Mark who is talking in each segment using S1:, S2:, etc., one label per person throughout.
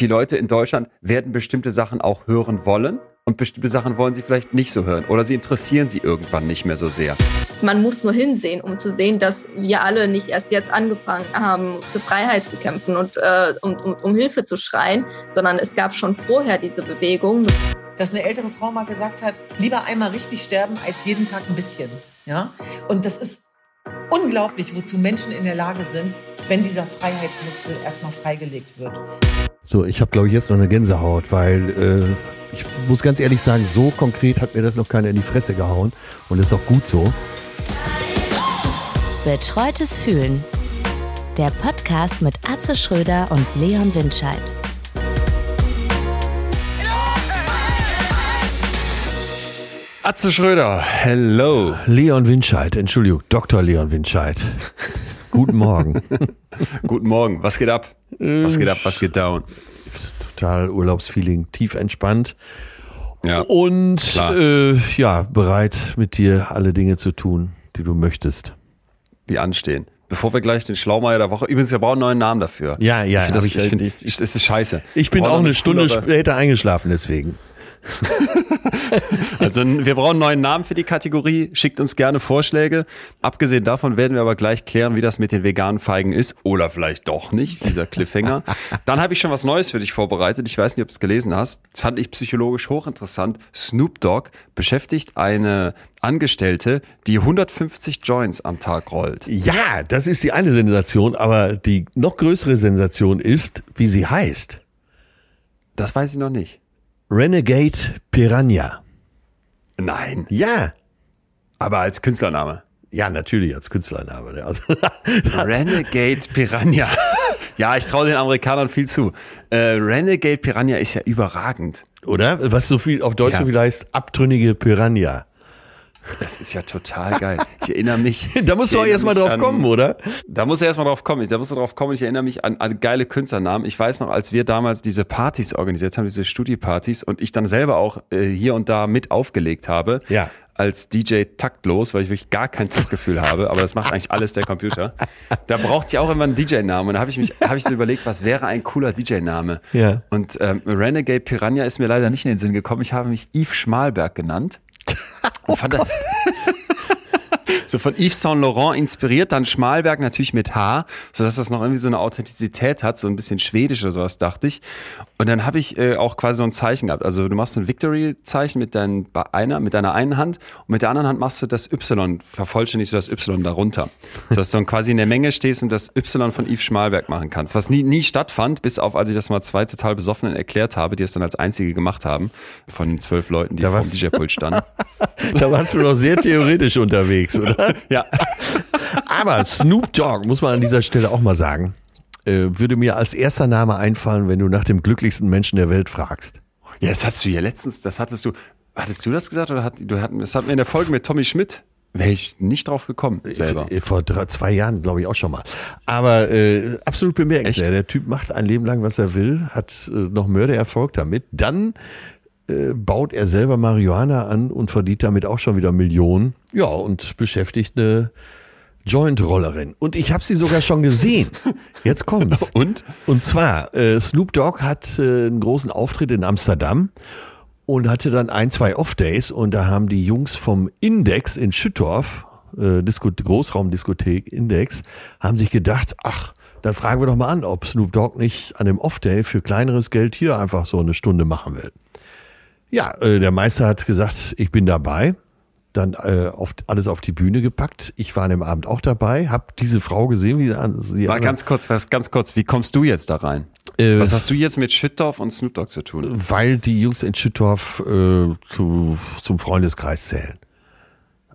S1: die Leute in Deutschland werden bestimmte Sachen auch hören wollen und bestimmte Sachen wollen sie vielleicht nicht so hören oder sie interessieren sie irgendwann nicht mehr so sehr.
S2: Man muss nur hinsehen, um zu sehen, dass wir alle nicht erst jetzt angefangen haben, für Freiheit zu kämpfen und äh, um, um, um Hilfe zu schreien, sondern es gab schon vorher diese Bewegung.
S3: Dass eine ältere Frau mal gesagt hat, lieber einmal richtig sterben als jeden Tag ein bisschen. Ja? Und das ist unglaublich, wozu Menschen in der Lage sind, wenn dieser Freiheitsmuskel erstmal freigelegt wird.
S4: So, ich habe, glaube ich, jetzt noch eine Gänsehaut, weil äh, ich muss ganz ehrlich sagen, so konkret hat mir das noch keiner in die Fresse gehauen. Und das ist auch gut so.
S5: Betreutes Fühlen. Der Podcast mit Atze Schröder und Leon Windscheid.
S1: Atze Schröder, hello.
S4: Leon Windscheid, Entschuldigung, Dr. Leon Windscheid. Guten Morgen.
S1: Guten Morgen. Was geht ab? Was geht ab? Was geht down?
S4: Total Urlaubsfeeling, tief entspannt.
S1: Ja.
S4: Und äh, ja, bereit mit dir alle Dinge zu tun, die du möchtest.
S1: Die anstehen. Bevor wir gleich den Schlaumeier der Woche. Übrigens, wir brauchen einen neuen Namen dafür.
S4: Ja, ja,
S1: ich finde
S4: hab
S1: das,
S4: ich-
S1: ich find,
S4: ich-
S1: ich, das ist scheiße.
S4: Ich bin auch eine Stunde später eingeschlafen deswegen.
S1: Also wir brauchen einen neuen Namen für die Kategorie. Schickt uns gerne Vorschläge. Abgesehen davon werden wir aber gleich klären, wie das mit den veganen Feigen ist. Oder vielleicht doch nicht, dieser Cliffhanger. Dann habe ich schon was Neues für dich vorbereitet. Ich weiß nicht, ob du es gelesen hast. Das fand ich psychologisch hochinteressant. Snoop Dogg beschäftigt eine Angestellte, die 150 Joints am Tag rollt.
S4: Ja, das ist die eine Sensation, aber die noch größere Sensation ist, wie sie heißt.
S1: Das weiß ich noch nicht.
S4: Renegade Piranha.
S1: Nein,
S4: Ja.
S1: aber als Künstlername.
S4: Ja, natürlich als Künstlername. Also,
S1: Renegade Piranha. Ja, ich traue den Amerikanern viel zu. Äh, Renegade Piranha ist ja überragend.
S4: oder? Was so viel auf Deutsch
S1: Ja.
S4: so viel heißt, abtrünnige Piranha.
S1: Das ist ja total geil. Ich erinnere mich.
S4: Da musst du
S1: ich
S4: auch erst mal
S1: erinnere
S4: drauf
S1: an-
S4: kommen, oder?
S1: Da muss er erstmal drauf kommen. Da muss er drauf kommen. Ich erinnere mich an, an geile Künstlernamen. Ich weiß noch, als wir damals diese Partys organisiert haben, diese Studiopartys und ich dann selber auch äh, hier und da mit aufgelegt habe.
S4: Ja.
S1: Als DJ taktlos, weil ich wirklich gar kein Taktgefühl habe, aber das macht eigentlich alles der Computer. Da braucht sich auch immer einen DJ-Namen. Und da habe ich mich, habe ich so überlegt, was wäre ein cooler DJ-Name?
S4: Ja.
S1: Und ähm, Renegade Piranha ist mir leider nicht in den Sinn gekommen. Ich habe mich Yves Schmalberg genannt. Und fand das, so von Yves Saint Laurent inspiriert, dann Schmalberg natürlich mit H, sodass das noch irgendwie so eine Authentizität hat, so ein bisschen schwedisch oder sowas, dachte ich. Und dann habe ich äh, auch quasi so ein Zeichen gehabt. Also du machst so ein Victory-Zeichen mit, dein, einer, mit deiner einen Hand und mit der anderen Hand machst du das Y, vervollständigst du das Y darunter. Sodass du dann quasi in der Menge stehst und das Y von Yves Schmalberg machen kannst. Was nie, nie stattfand, bis auf als ich das mal zwei total Besoffenen erklärt habe, die es dann als einzige gemacht haben, von den zwölf Leuten, die
S4: Da
S1: vor dem DJ-Pult standen.
S4: Da warst du doch sehr theoretisch unterwegs, oder?
S1: ja.
S4: Aber Snoop Dogg, muss man an dieser Stelle auch mal sagen, äh, würde mir als erster Name einfallen, wenn du nach dem glücklichsten Menschen der Welt fragst.
S1: Ja, das hattest du ja letztens, das hattest du, hattest du das gesagt oder hat, du hatten, das hatten wir in der Folge mit Tommy Schmidt, wäre ich nicht drauf gekommen selber.
S4: Äh, Vor drei, zwei Jahren, glaube ich, auch schon mal. Aber äh, absolut bemerkenswert. Der Typ macht ein Leben lang, was er will, hat äh, noch Mördererfolg damit. Dann äh, baut er selber Marihuana an und verdient damit auch schon wieder Millionen. Ja, und beschäftigt eine Joint-Rollerin. Und ich habe sie sogar schon gesehen. Jetzt kommt's.
S1: Und?
S4: Und zwar, äh, Snoop Dogg hat äh, einen großen Auftritt in Amsterdam und hatte dann ein, zwei Off-Days und da haben die Jungs vom Index in Schüttorf, äh, Großraumdiskothek Index, haben sich gedacht, ach, dann fragen wir doch mal an, ob Snoop Dogg nicht an dem Off-Day für kleineres Geld hier einfach so eine Stunde machen will. Ja, äh, der Meister hat gesagt, ich bin dabei. Dann äh, auf, alles auf die Bühne gepackt. Ich war an dem Abend auch dabei, habe diese Frau gesehen, wie sie an.
S1: Mal ganz kurz, was, ganz kurz, wie kommst du jetzt da rein?
S4: Äh,
S1: Was hast du jetzt mit Schüttorf und Snoop Dogg zu tun?
S4: Weil die Jungs in Schüttorf äh, zu, zum Freundeskreis zählen.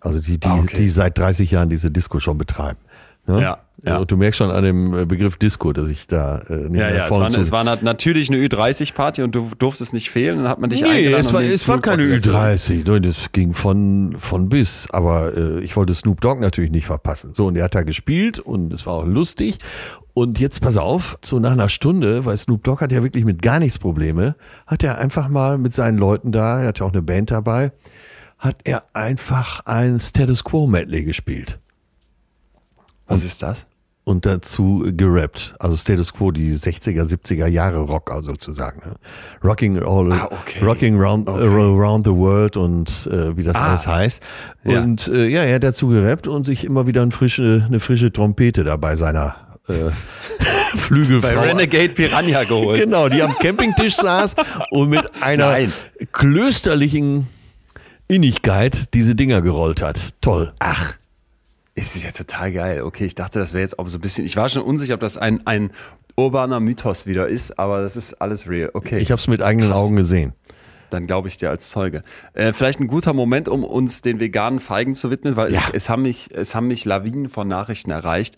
S4: Also die, die,
S1: Ah, okay.
S4: die seit 30 Jahren diese Disco schon betreiben. Ne?
S1: Ja, ja.
S4: Und du merkst schon an dem äh, Begriff Disco, dass ich da äh, nicht
S1: Ja,
S4: mehr
S1: ja, es war,
S4: zu-
S1: es war nat- natürlich eine Ü30-Party und du durftest nicht fehlen, dann hat man dich
S4: Nee,
S1: eingeladen.
S4: es war, es war keine
S1: gesetzt.
S4: Ü30. Nein, Das ging von, von bis. Aber äh, ich wollte Snoop Dogg natürlich nicht verpassen. So, und er hat da gespielt und es war auch lustig. Und jetzt pass auf, so nach einer Stunde, weil Snoop Dogg hat ja wirklich mit gar nichts Probleme, hat er einfach mal mit seinen Leuten da, er hat ja auch eine Band dabei, hat er einfach ein Status Quo Medley gespielt.
S1: Was ist das?
S4: und dazu gerappt. Also Status Quo, die 60er, 70er Jahre Rocker sozusagen. Ne? Rocking all,
S1: Ah, okay.
S4: Rocking round,
S1: Okay.
S4: around the world und äh, wie das
S1: Ah.
S4: alles heißt.
S1: Ja.
S4: Und äh, ja, er hat dazu gerappt und sich immer wieder eine frische, eine frische Trompete da bei seiner äh,
S1: Bei
S4: Flügelfrau.
S1: Renegade Piranha geholt.
S4: Genau, die am Campingtisch saß und mit einer
S1: Nein.
S4: klösterlichen Innigkeit diese Dinger gerollt hat. Toll.
S1: Ach, es ist ja total geil. Okay, ich dachte, das wäre jetzt auch so ein bisschen. Ich war schon unsicher, ob das ein, ein urbaner Mythos wieder ist, aber das ist alles real. Okay.
S4: Ich habe es mit eigenen
S1: Krass.
S4: Augen gesehen.
S1: dann glaube ich dir als Zeuge. Äh, vielleicht ein guter Moment, um uns den veganen Feigen zu widmen, weil
S4: Ja.
S1: es, es, haben mich, es haben mich Lawinen von Nachrichten erreicht.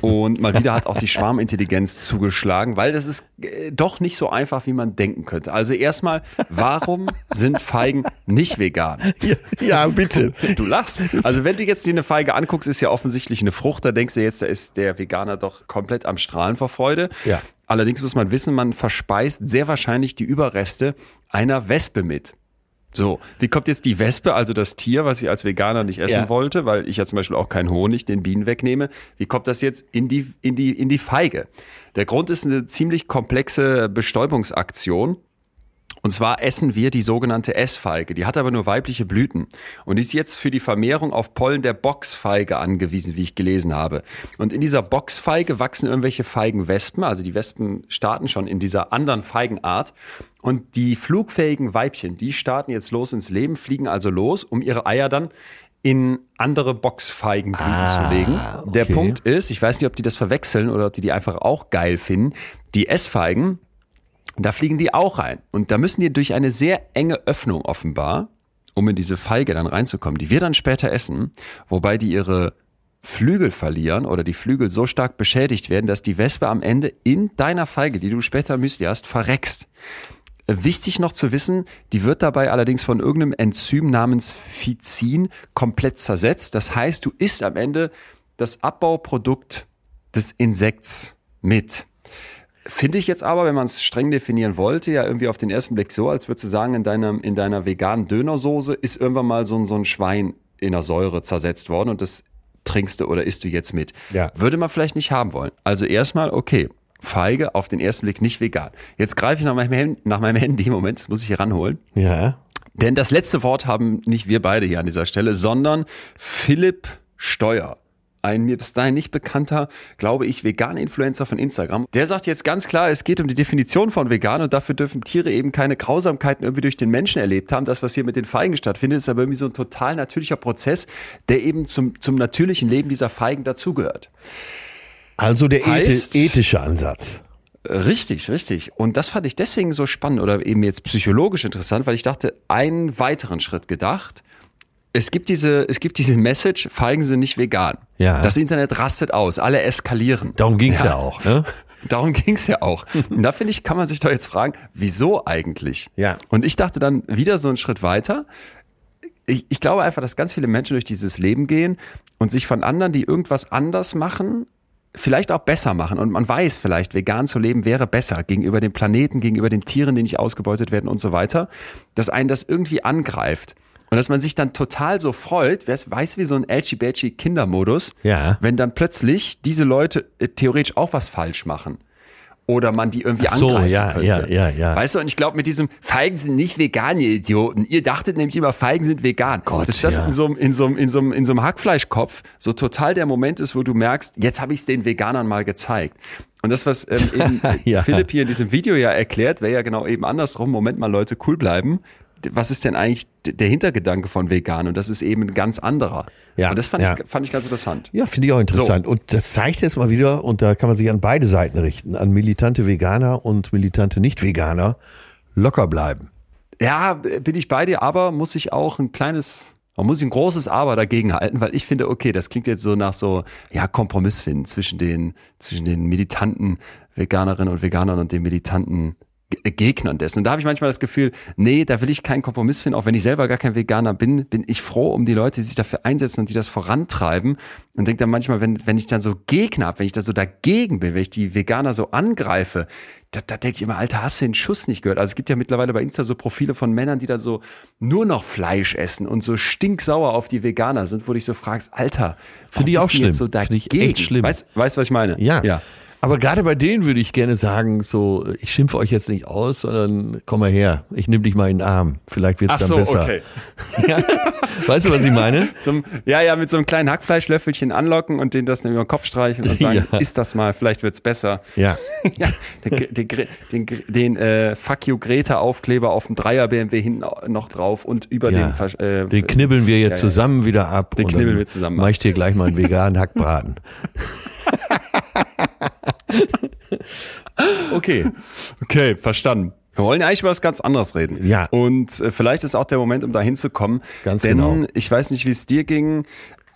S1: Und mal wieder hat auch die Schwarmintelligenz zugeschlagen, weil das ist äh, doch nicht so einfach, wie man denken könnte. Also erstmal, warum sind Feigen nicht vegan?
S4: Ja, ja bitte.
S1: Du lachst. Also wenn du jetzt dir eine Feige anguckst, ist ja offensichtlich eine Frucht. Da denkst du jetzt, da ist der Veganer doch komplett am Strahlen vor Freude.
S4: Ja.
S1: Allerdings muss man wissen, man verspeist sehr wahrscheinlich die Überreste einer Wespe mit. So, wie kommt jetzt die Wespe, also das Tier, was ich als Veganer nicht essen
S4: Ja.
S1: wollte, weil ich ja zum Beispiel auch keinen Honig den Bienen wegnehme, wie kommt das jetzt in die, in die, in die Feige? Der Grund ist eine ziemlich komplexe Bestäubungsaktion. Und zwar essen wir die sogenannte Essfeige. Die hat aber nur weibliche Blüten und ist jetzt für die Vermehrung auf Pollen der Boxfeige angewiesen, wie ich gelesen habe. Und in dieser Boxfeige wachsen irgendwelche Feigenwespen, also die Wespen starten schon in dieser anderen Feigenart. Und die flugfähigen Weibchen, die starten jetzt los ins Leben, fliegen also los, um ihre Eier dann in andere Boxfeigenblüten zu legen. Der
S4: okay.
S1: Punkt ist, ich weiß nicht, ob die das verwechseln oder ob die die einfach auch geil finden. Die Essfeigen, da fliegen die auch rein. Und da müssen die durch eine sehr enge Öffnung offenbar, um in diese Feige dann reinzukommen, die wir dann später essen, wobei die ihre Flügel verlieren oder die Flügel so stark beschädigt werden, dass die Wespe am Ende in deiner Feige, die du später Müsli hast, verreckst. Wichtig noch zu wissen, die wird dabei allerdings von irgendeinem Enzym namens Phycin komplett zersetzt. Das heißt, du isst am Ende das Abbauprodukt des Insekts mit. Finde ich jetzt aber, wenn man es streng definieren wollte, ja irgendwie auf den ersten Blick so, als würdest du sagen, in deiner, in deiner veganen Dönersoße ist irgendwann mal so ein, so ein Schwein in der Säure zersetzt worden und das trinkst du oder isst du jetzt mit.
S4: Ja.
S1: Würde man vielleicht nicht haben wollen. Also erstmal, okay, Feige auf den ersten Blick nicht vegan. Jetzt greife ich nach meinem, nach meinem Handy, Moment, das muss ich hier ranholen.
S4: Ja.
S1: Denn das letzte Wort haben nicht wir beide hier an dieser Stelle, sondern Philipp Steuer. Ein mir bis dahin nicht bekannter, glaube ich, veganer Influencer von Instagram. Der sagt jetzt ganz klar, es geht um die Definition von vegan und dafür dürfen Tiere eben keine Grausamkeiten irgendwie durch den Menschen erlebt haben. Das, was hier mit den Feigen stattfindet, ist aber irgendwie so ein total natürlicher Prozess, der eben zum, zum natürlichen Leben dieser Feigen dazugehört.
S4: Also der
S1: Heißt-
S4: ethi- ethische Ansatz.
S1: Richtig, richtig. Und das fand ich deswegen so spannend oder eben jetzt psychologisch interessant, weil ich dachte, einen weiteren Schritt gedacht. Es gibt diese, es gibt diese Message, Feigen sind nicht vegan.
S4: Ja.
S1: Das Internet rastet aus, alle eskalieren.
S4: Darum ging's ja. auch. Ne?
S1: Darum ging's ja auch. Und da finde ich, kann man sich doch jetzt fragen, wieso eigentlich?
S4: Ja.
S1: Und ich dachte dann wieder so einen Schritt weiter. Ich, ich glaube einfach, dass ganz viele Menschen durch dieses Leben gehen und sich von anderen, die irgendwas anders machen, vielleicht auch besser machen. Und man weiß vielleicht, vegan zu leben wäre besser gegenüber dem Planeten, gegenüber den Tieren, die nicht ausgebeutet werden und so weiter, dass einen das irgendwie angreift. Und dass man sich dann total so freut, wer es weiß wie so ein edgy Kindermodus,
S4: Ja.
S1: wenn dann plötzlich diese Leute äh, theoretisch auch was falsch machen. Oder man die irgendwie
S4: Ach so,
S1: angreifen
S4: ja,
S1: könnte.
S4: ja, ja, ja.
S1: Weißt du, und ich glaube mit diesem Feigen sind nicht vegan, ihr Idioten. Ihr dachtet nämlich immer, Feigen sind vegan.
S4: Gott,
S1: Dass das
S4: ja.
S1: in so einem in so in so in so Hackfleischkopf so total der Moment ist, wo du merkst, jetzt habe ich es den Veganern mal gezeigt. Und das, was ähm, eben
S4: Ja.
S1: Philipp hier in diesem Video ja erklärt, wäre ja genau eben andersrum. Moment mal, Leute, cool bleiben. Was ist denn eigentlich der Hintergedanke von vegan? Und das ist eben ein ganz anderer.
S4: Ja,
S1: Und das fand,
S4: ja.
S1: ich, fand ich ganz interessant.
S4: Ja, finde ich auch interessant. Und das zeigt jetzt mal wieder, und da kann man sich an beide Seiten richten, an militante Veganer und militante Nicht-Veganer, locker bleiben.
S1: Ja, bin ich bei dir, aber muss ich auch ein kleines, man muss ein großes Aber dagegen halten, weil ich finde, okay, das klingt jetzt so nach so, ja, Kompromiss finden zwischen den, zwischen den militanten Veganerinnen und Veganern und den militanten Gegnern dessen. Und da habe ich manchmal das Gefühl, nee, da will ich keinen Kompromiss finden, auch wenn ich selber gar kein Veganer bin, bin ich froh um die Leute, die sich dafür einsetzen und die das vorantreiben. Und denke dann manchmal, wenn, wenn ich dann so Gegner habe, wenn ich da so dagegen bin, wenn ich die Veganer so angreife, da, da denke ich immer, Alter, hast du den Schuss nicht gehört? Also es gibt ja mittlerweile bei Insta so Profile von Männern, die dann so nur noch Fleisch essen und so stinksauer auf die Veganer sind, wo du dich so fragst, Alter,
S4: finde ich auch schlimm.
S1: So
S4: Finde ich echt schlimm.
S1: Weißt du, was ich meine?
S4: Ja. ja. Aber gerade bei denen würde ich gerne sagen, so, ich schimpfe euch jetzt nicht aus, sondern komm mal her, ich nehme dich mal in den Arm. Vielleicht wird es dann
S1: so,
S4: besser.
S1: Okay.
S4: Ja. Weißt du, was ich meine?
S1: Zum, ja, ja, mit so einem kleinen Hackfleischlöffelchen anlocken und den das dann über den Kopf streichen und sagen, ja. ist das mal, vielleicht wird es besser.
S4: Ja.
S1: ja den, den, den, den äh, Fuck you Greta Aufkleber auf dem Dreier BMW hinten noch drauf und über
S4: ja.
S1: den
S4: äh, Den knibbeln wir jetzt zusammen wieder ab.
S1: Den knibbeln wir zusammen
S4: ab. Mach ich dir gleich mal einen veganen Hackbraten.
S1: okay. Okay, verstanden. Wir wollen ja eigentlich über was ganz anderes reden.
S4: Ja.
S1: Und äh, vielleicht ist auch der Moment, um da hinzukommen.
S4: Ganz
S1: denn
S4: genau.
S1: ich weiß nicht, wie es dir ging,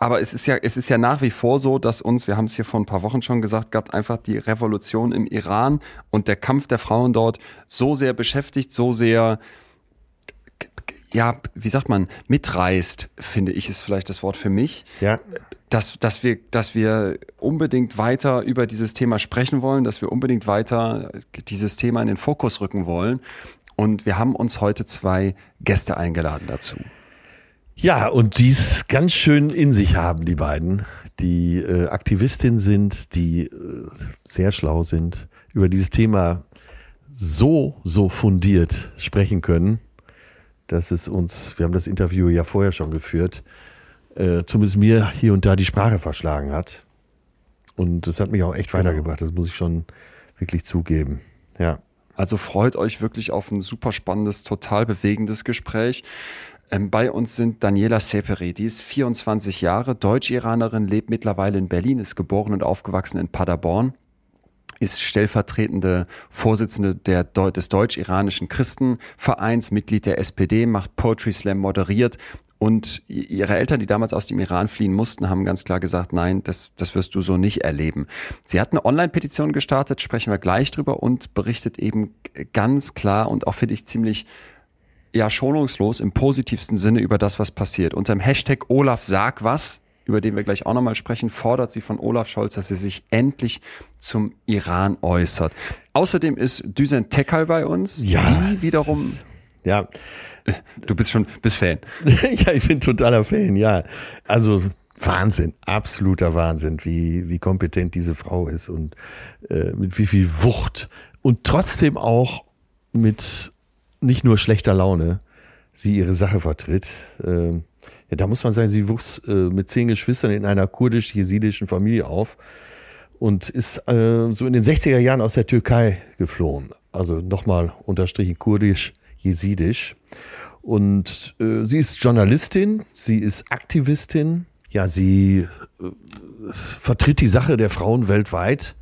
S1: aber es ist ja, es ist ja nach wie vor so, dass uns, wir haben es hier vor ein paar Wochen schon gesagt gehabt, einfach die Revolution im Iran und der Kampf der Frauen dort so sehr beschäftigt, so sehr ja, wie sagt man, mitreißt, finde ich, ist vielleicht das Wort für mich.
S4: Ja.
S1: Dass, dass, wir, dass wir unbedingt weiter über dieses Thema sprechen wollen, dass wir unbedingt weiter dieses Thema in den Fokus rücken wollen. Und wir haben uns heute zwei Gäste eingeladen dazu.
S4: Ja, und dies ganz schön in sich haben, die beiden, die äh, Aktivistin sind, die äh, sehr schlau sind, über dieses Thema so, so fundiert sprechen können dass es uns, wir haben das Interview ja vorher schon geführt, äh, zumindest mir hier und da die Sprache verschlagen hat. Und das hat mich auch echt genau. weitergebracht, das muss ich schon wirklich zugeben. Ja.
S1: Also freut euch wirklich auf ein super spannendes, total bewegendes Gespräch. Ähm, bei uns sind Daniela Seperi, die ist 24 Jahre, Deutsch-Iranerin, lebt mittlerweile in Berlin, ist geboren und aufgewachsen in Paderborn ist stellvertretende Vorsitzende der, des Deutsch-Iranischen Christenvereins, Mitglied der SPD, macht Poetry Slam, moderiert und ihre Eltern, die damals aus dem Iran fliehen mussten, haben ganz klar gesagt, nein, das, das wirst du so nicht erleben. Sie hat eine Online-Petition gestartet, sprechen wir gleich drüber und berichtet eben ganz klar und auch finde ich ziemlich ja schonungslos im positivsten Sinne über das, was passiert. Unter dem Hashtag Olaf sag was über den wir gleich auch nochmal sprechen, fordert sie von Olaf Scholz, dass er sich endlich zum Iran äußert. Außerdem ist Düsen Tekal bei uns,
S4: ja,
S1: die wiederum.
S4: Ja.
S1: Du bist schon, bist Fan.
S4: ja, ich bin totaler Fan, ja. Also Wahnsinn, absoluter Wahnsinn, wie, wie kompetent diese Frau ist und äh, mit wie viel Wucht und trotzdem auch mit nicht nur schlechter Laune sie ihre Sache vertritt. Äh, ja, da muss man sagen, sie wuchs äh, mit zehn Geschwistern in einer kurdisch-jesidischen Familie auf und ist äh, so in den 60er Jahren aus der Türkei geflohen. Also nochmal unterstrichen kurdisch-jesidisch. Und äh, sie ist Journalistin, sie ist Aktivistin. Ja, sie äh, vertritt die Sache der Frauen weltweit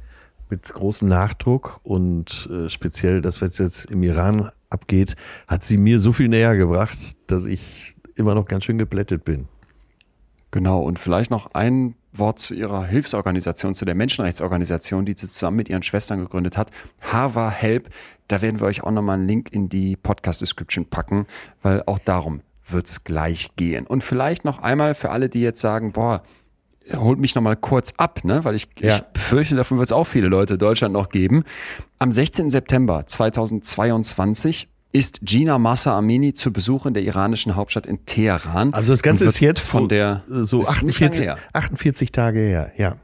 S4: mit großem Nachdruck und äh, speziell das, was jetzt im Iran abgeht, hat sie mir so viel näher gebracht, dass ich immer noch ganz schön geblättet bin.
S1: Genau, und vielleicht noch ein Wort zu ihrer Hilfsorganisation, zu der Menschenrechtsorganisation, die sie zusammen mit ihren Schwestern gegründet hat, Hava Help. Da werden wir euch auch nochmal einen Link in die Podcast-Description packen, weil auch darum wird es gleich gehen. Und vielleicht noch einmal für alle, die jetzt sagen, boah, holt mich nochmal kurz ab, ne? weil ich, ja. ich befürchte, davon wird es auch viele Leute in Deutschland noch geben. Am 16. September 2022 ist Gina Massa Amini zu Besuch in der iranischen Hauptstadt in Teheran.
S4: Also das Ganze ist jetzt
S1: von der
S4: so 48, 48 Tage her, ja.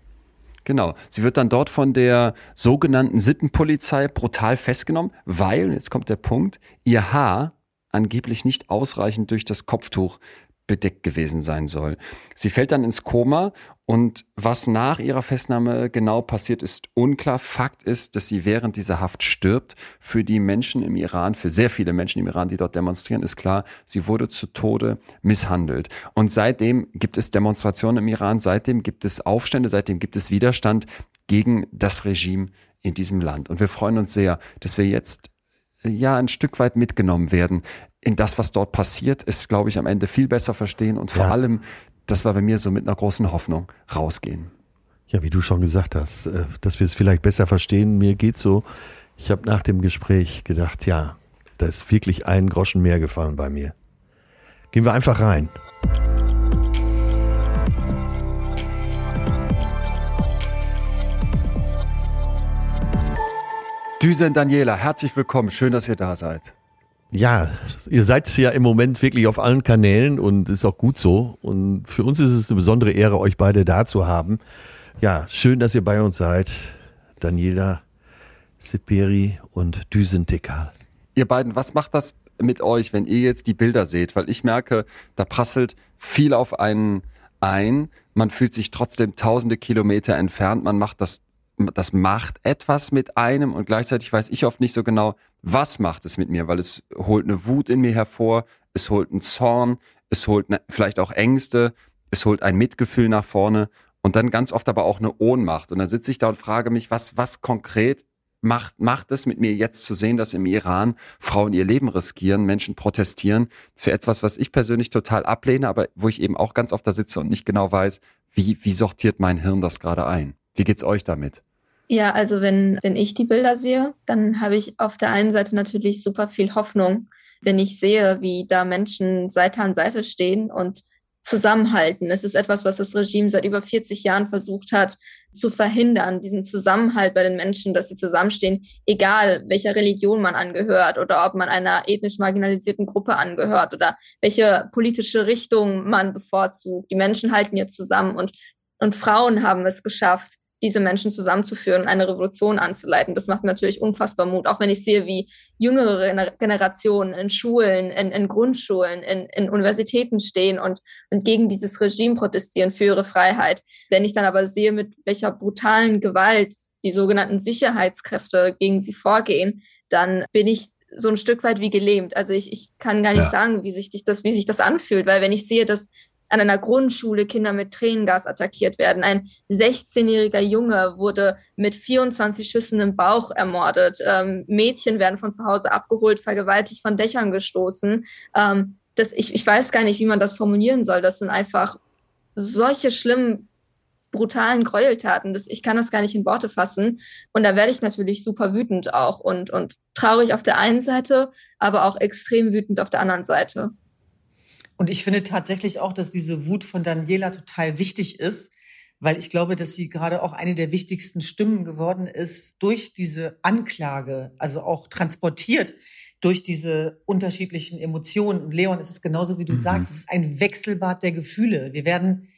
S1: Genau. Sie wird dann dort von der sogenannten Sittenpolizei brutal festgenommen, weil, jetzt kommt der Punkt, ihr Haar angeblich nicht ausreichend durch das Kopftuch bedeckt gewesen sein soll. Sie fällt dann ins Koma und was nach ihrer Festnahme genau passiert, ist unklar. Fakt ist, dass sie während dieser Haft stirbt. Für die Menschen im Iran, für sehr viele Menschen im Iran, die dort demonstrieren, ist klar, sie wurde zu Tode misshandelt. Und seitdem gibt es Demonstrationen im Iran, seitdem gibt es Aufstände, seitdem gibt es Widerstand gegen das Regime in diesem Land. Und wir freuen uns sehr, dass wir jetzt ja ein Stück weit mitgenommen werden in das, was dort passiert, ist, glaube ich, am Ende viel besser verstehen und vor ja. allem, das war bei mir so mit einer großen Hoffnung, rausgehen.
S4: Ja, wie du schon gesagt hast, äh, dass wir es vielleicht besser verstehen. Mir geht so, Ich habe nach dem Gespräch gedacht, ja, da ist wirklich ein Groschen mehr gefallen bei mir. Gehen wir einfach rein.
S1: Düsen Daniela, herzlich willkommen. Schön, dass ihr da seid.
S4: Ja, ihr seid ja im Moment wirklich auf allen Kanälen und ist auch gut so. Und für uns ist es eine besondere Ehre, euch beide da zu haben. Ja, schön, dass ihr bei uns seid. Daniela Seperi und Düsentikal.
S1: Ihr beiden, was macht das mit euch, wenn ihr jetzt die Bilder seht? Weil ich merke, da prasselt viel auf einen ein. Man fühlt sich trotzdem tausende Kilometer entfernt. Man macht das das macht etwas mit einem und gleichzeitig weiß ich oft nicht so genau, was macht es mit mir, weil es holt eine Wut in mir hervor, es holt einen Zorn, es holt ne, vielleicht auch Ängste, es holt ein Mitgefühl nach vorne und dann ganz oft aber auch eine Ohnmacht. Und dann sitze ich da und frage mich, was, was konkret macht, macht es mit mir jetzt zu sehen, dass im Iran Frauen ihr Leben riskieren, Menschen protestieren für etwas, was ich persönlich total ablehne, aber wo ich eben auch ganz oft da sitze und nicht genau weiß, wie, wie sortiert mein Hirn das gerade ein? Wie geht's euch damit?
S2: Ja, also wenn, wenn ich die Bilder sehe, dann habe ich auf der einen Seite natürlich super viel Hoffnung, wenn ich sehe, wie da Menschen Seite an Seite stehen und zusammenhalten. Es ist etwas, was das Regime seit über 40 Jahren versucht hat zu verhindern, diesen Zusammenhalt bei den Menschen, dass sie zusammenstehen, egal welcher Religion man angehört oder ob man einer ethnisch marginalisierten Gruppe angehört oder welche politische Richtung man bevorzugt. Die Menschen halten jetzt zusammen und, und Frauen haben es geschafft, diese Menschen zusammenzuführen und eine Revolution anzuleiten. Das macht mir natürlich unfassbar Mut, auch wenn ich sehe, wie jüngere Generationen in Schulen, in, in Grundschulen, in, in Universitäten stehen und, und gegen dieses Regime protestieren für ihre Freiheit. Wenn ich dann aber sehe, mit welcher brutalen Gewalt die sogenannten Sicherheitskräfte gegen sie vorgehen, dann bin ich so ein Stück weit wie gelähmt. Also ich, ich kann gar nicht ja. sagen, wie sich das, wie sich das anfühlt, weil wenn ich sehe, dass an einer Grundschule Kinder mit Tränengas attackiert werden. Ein 16-jähriger Junge wurde mit 24 Schüssen im Bauch ermordet. Ähm, Mädchen werden von zu Hause abgeholt, vergewaltigt von Dächern gestoßen. Ähm, das, ich, ich weiß gar nicht, wie man das formulieren soll. Das sind einfach solche schlimmen, brutalen Gräueltaten. Das, ich kann das gar nicht in Worte fassen. Und da werde ich natürlich super wütend auch und, und traurig auf der einen Seite, aber auch extrem wütend auf der anderen Seite.
S3: Und ich finde tatsächlich auch, dass diese Wut von Daniela total wichtig ist, weil ich glaube, dass sie gerade auch eine der wichtigsten Stimmen geworden ist durch diese Anklage, also auch transportiert durch diese unterschiedlichen Emotionen. Und Leon, es ist genauso wie du mhm. sagst, es ist ein Wechselbad der Gefühle. Wir werden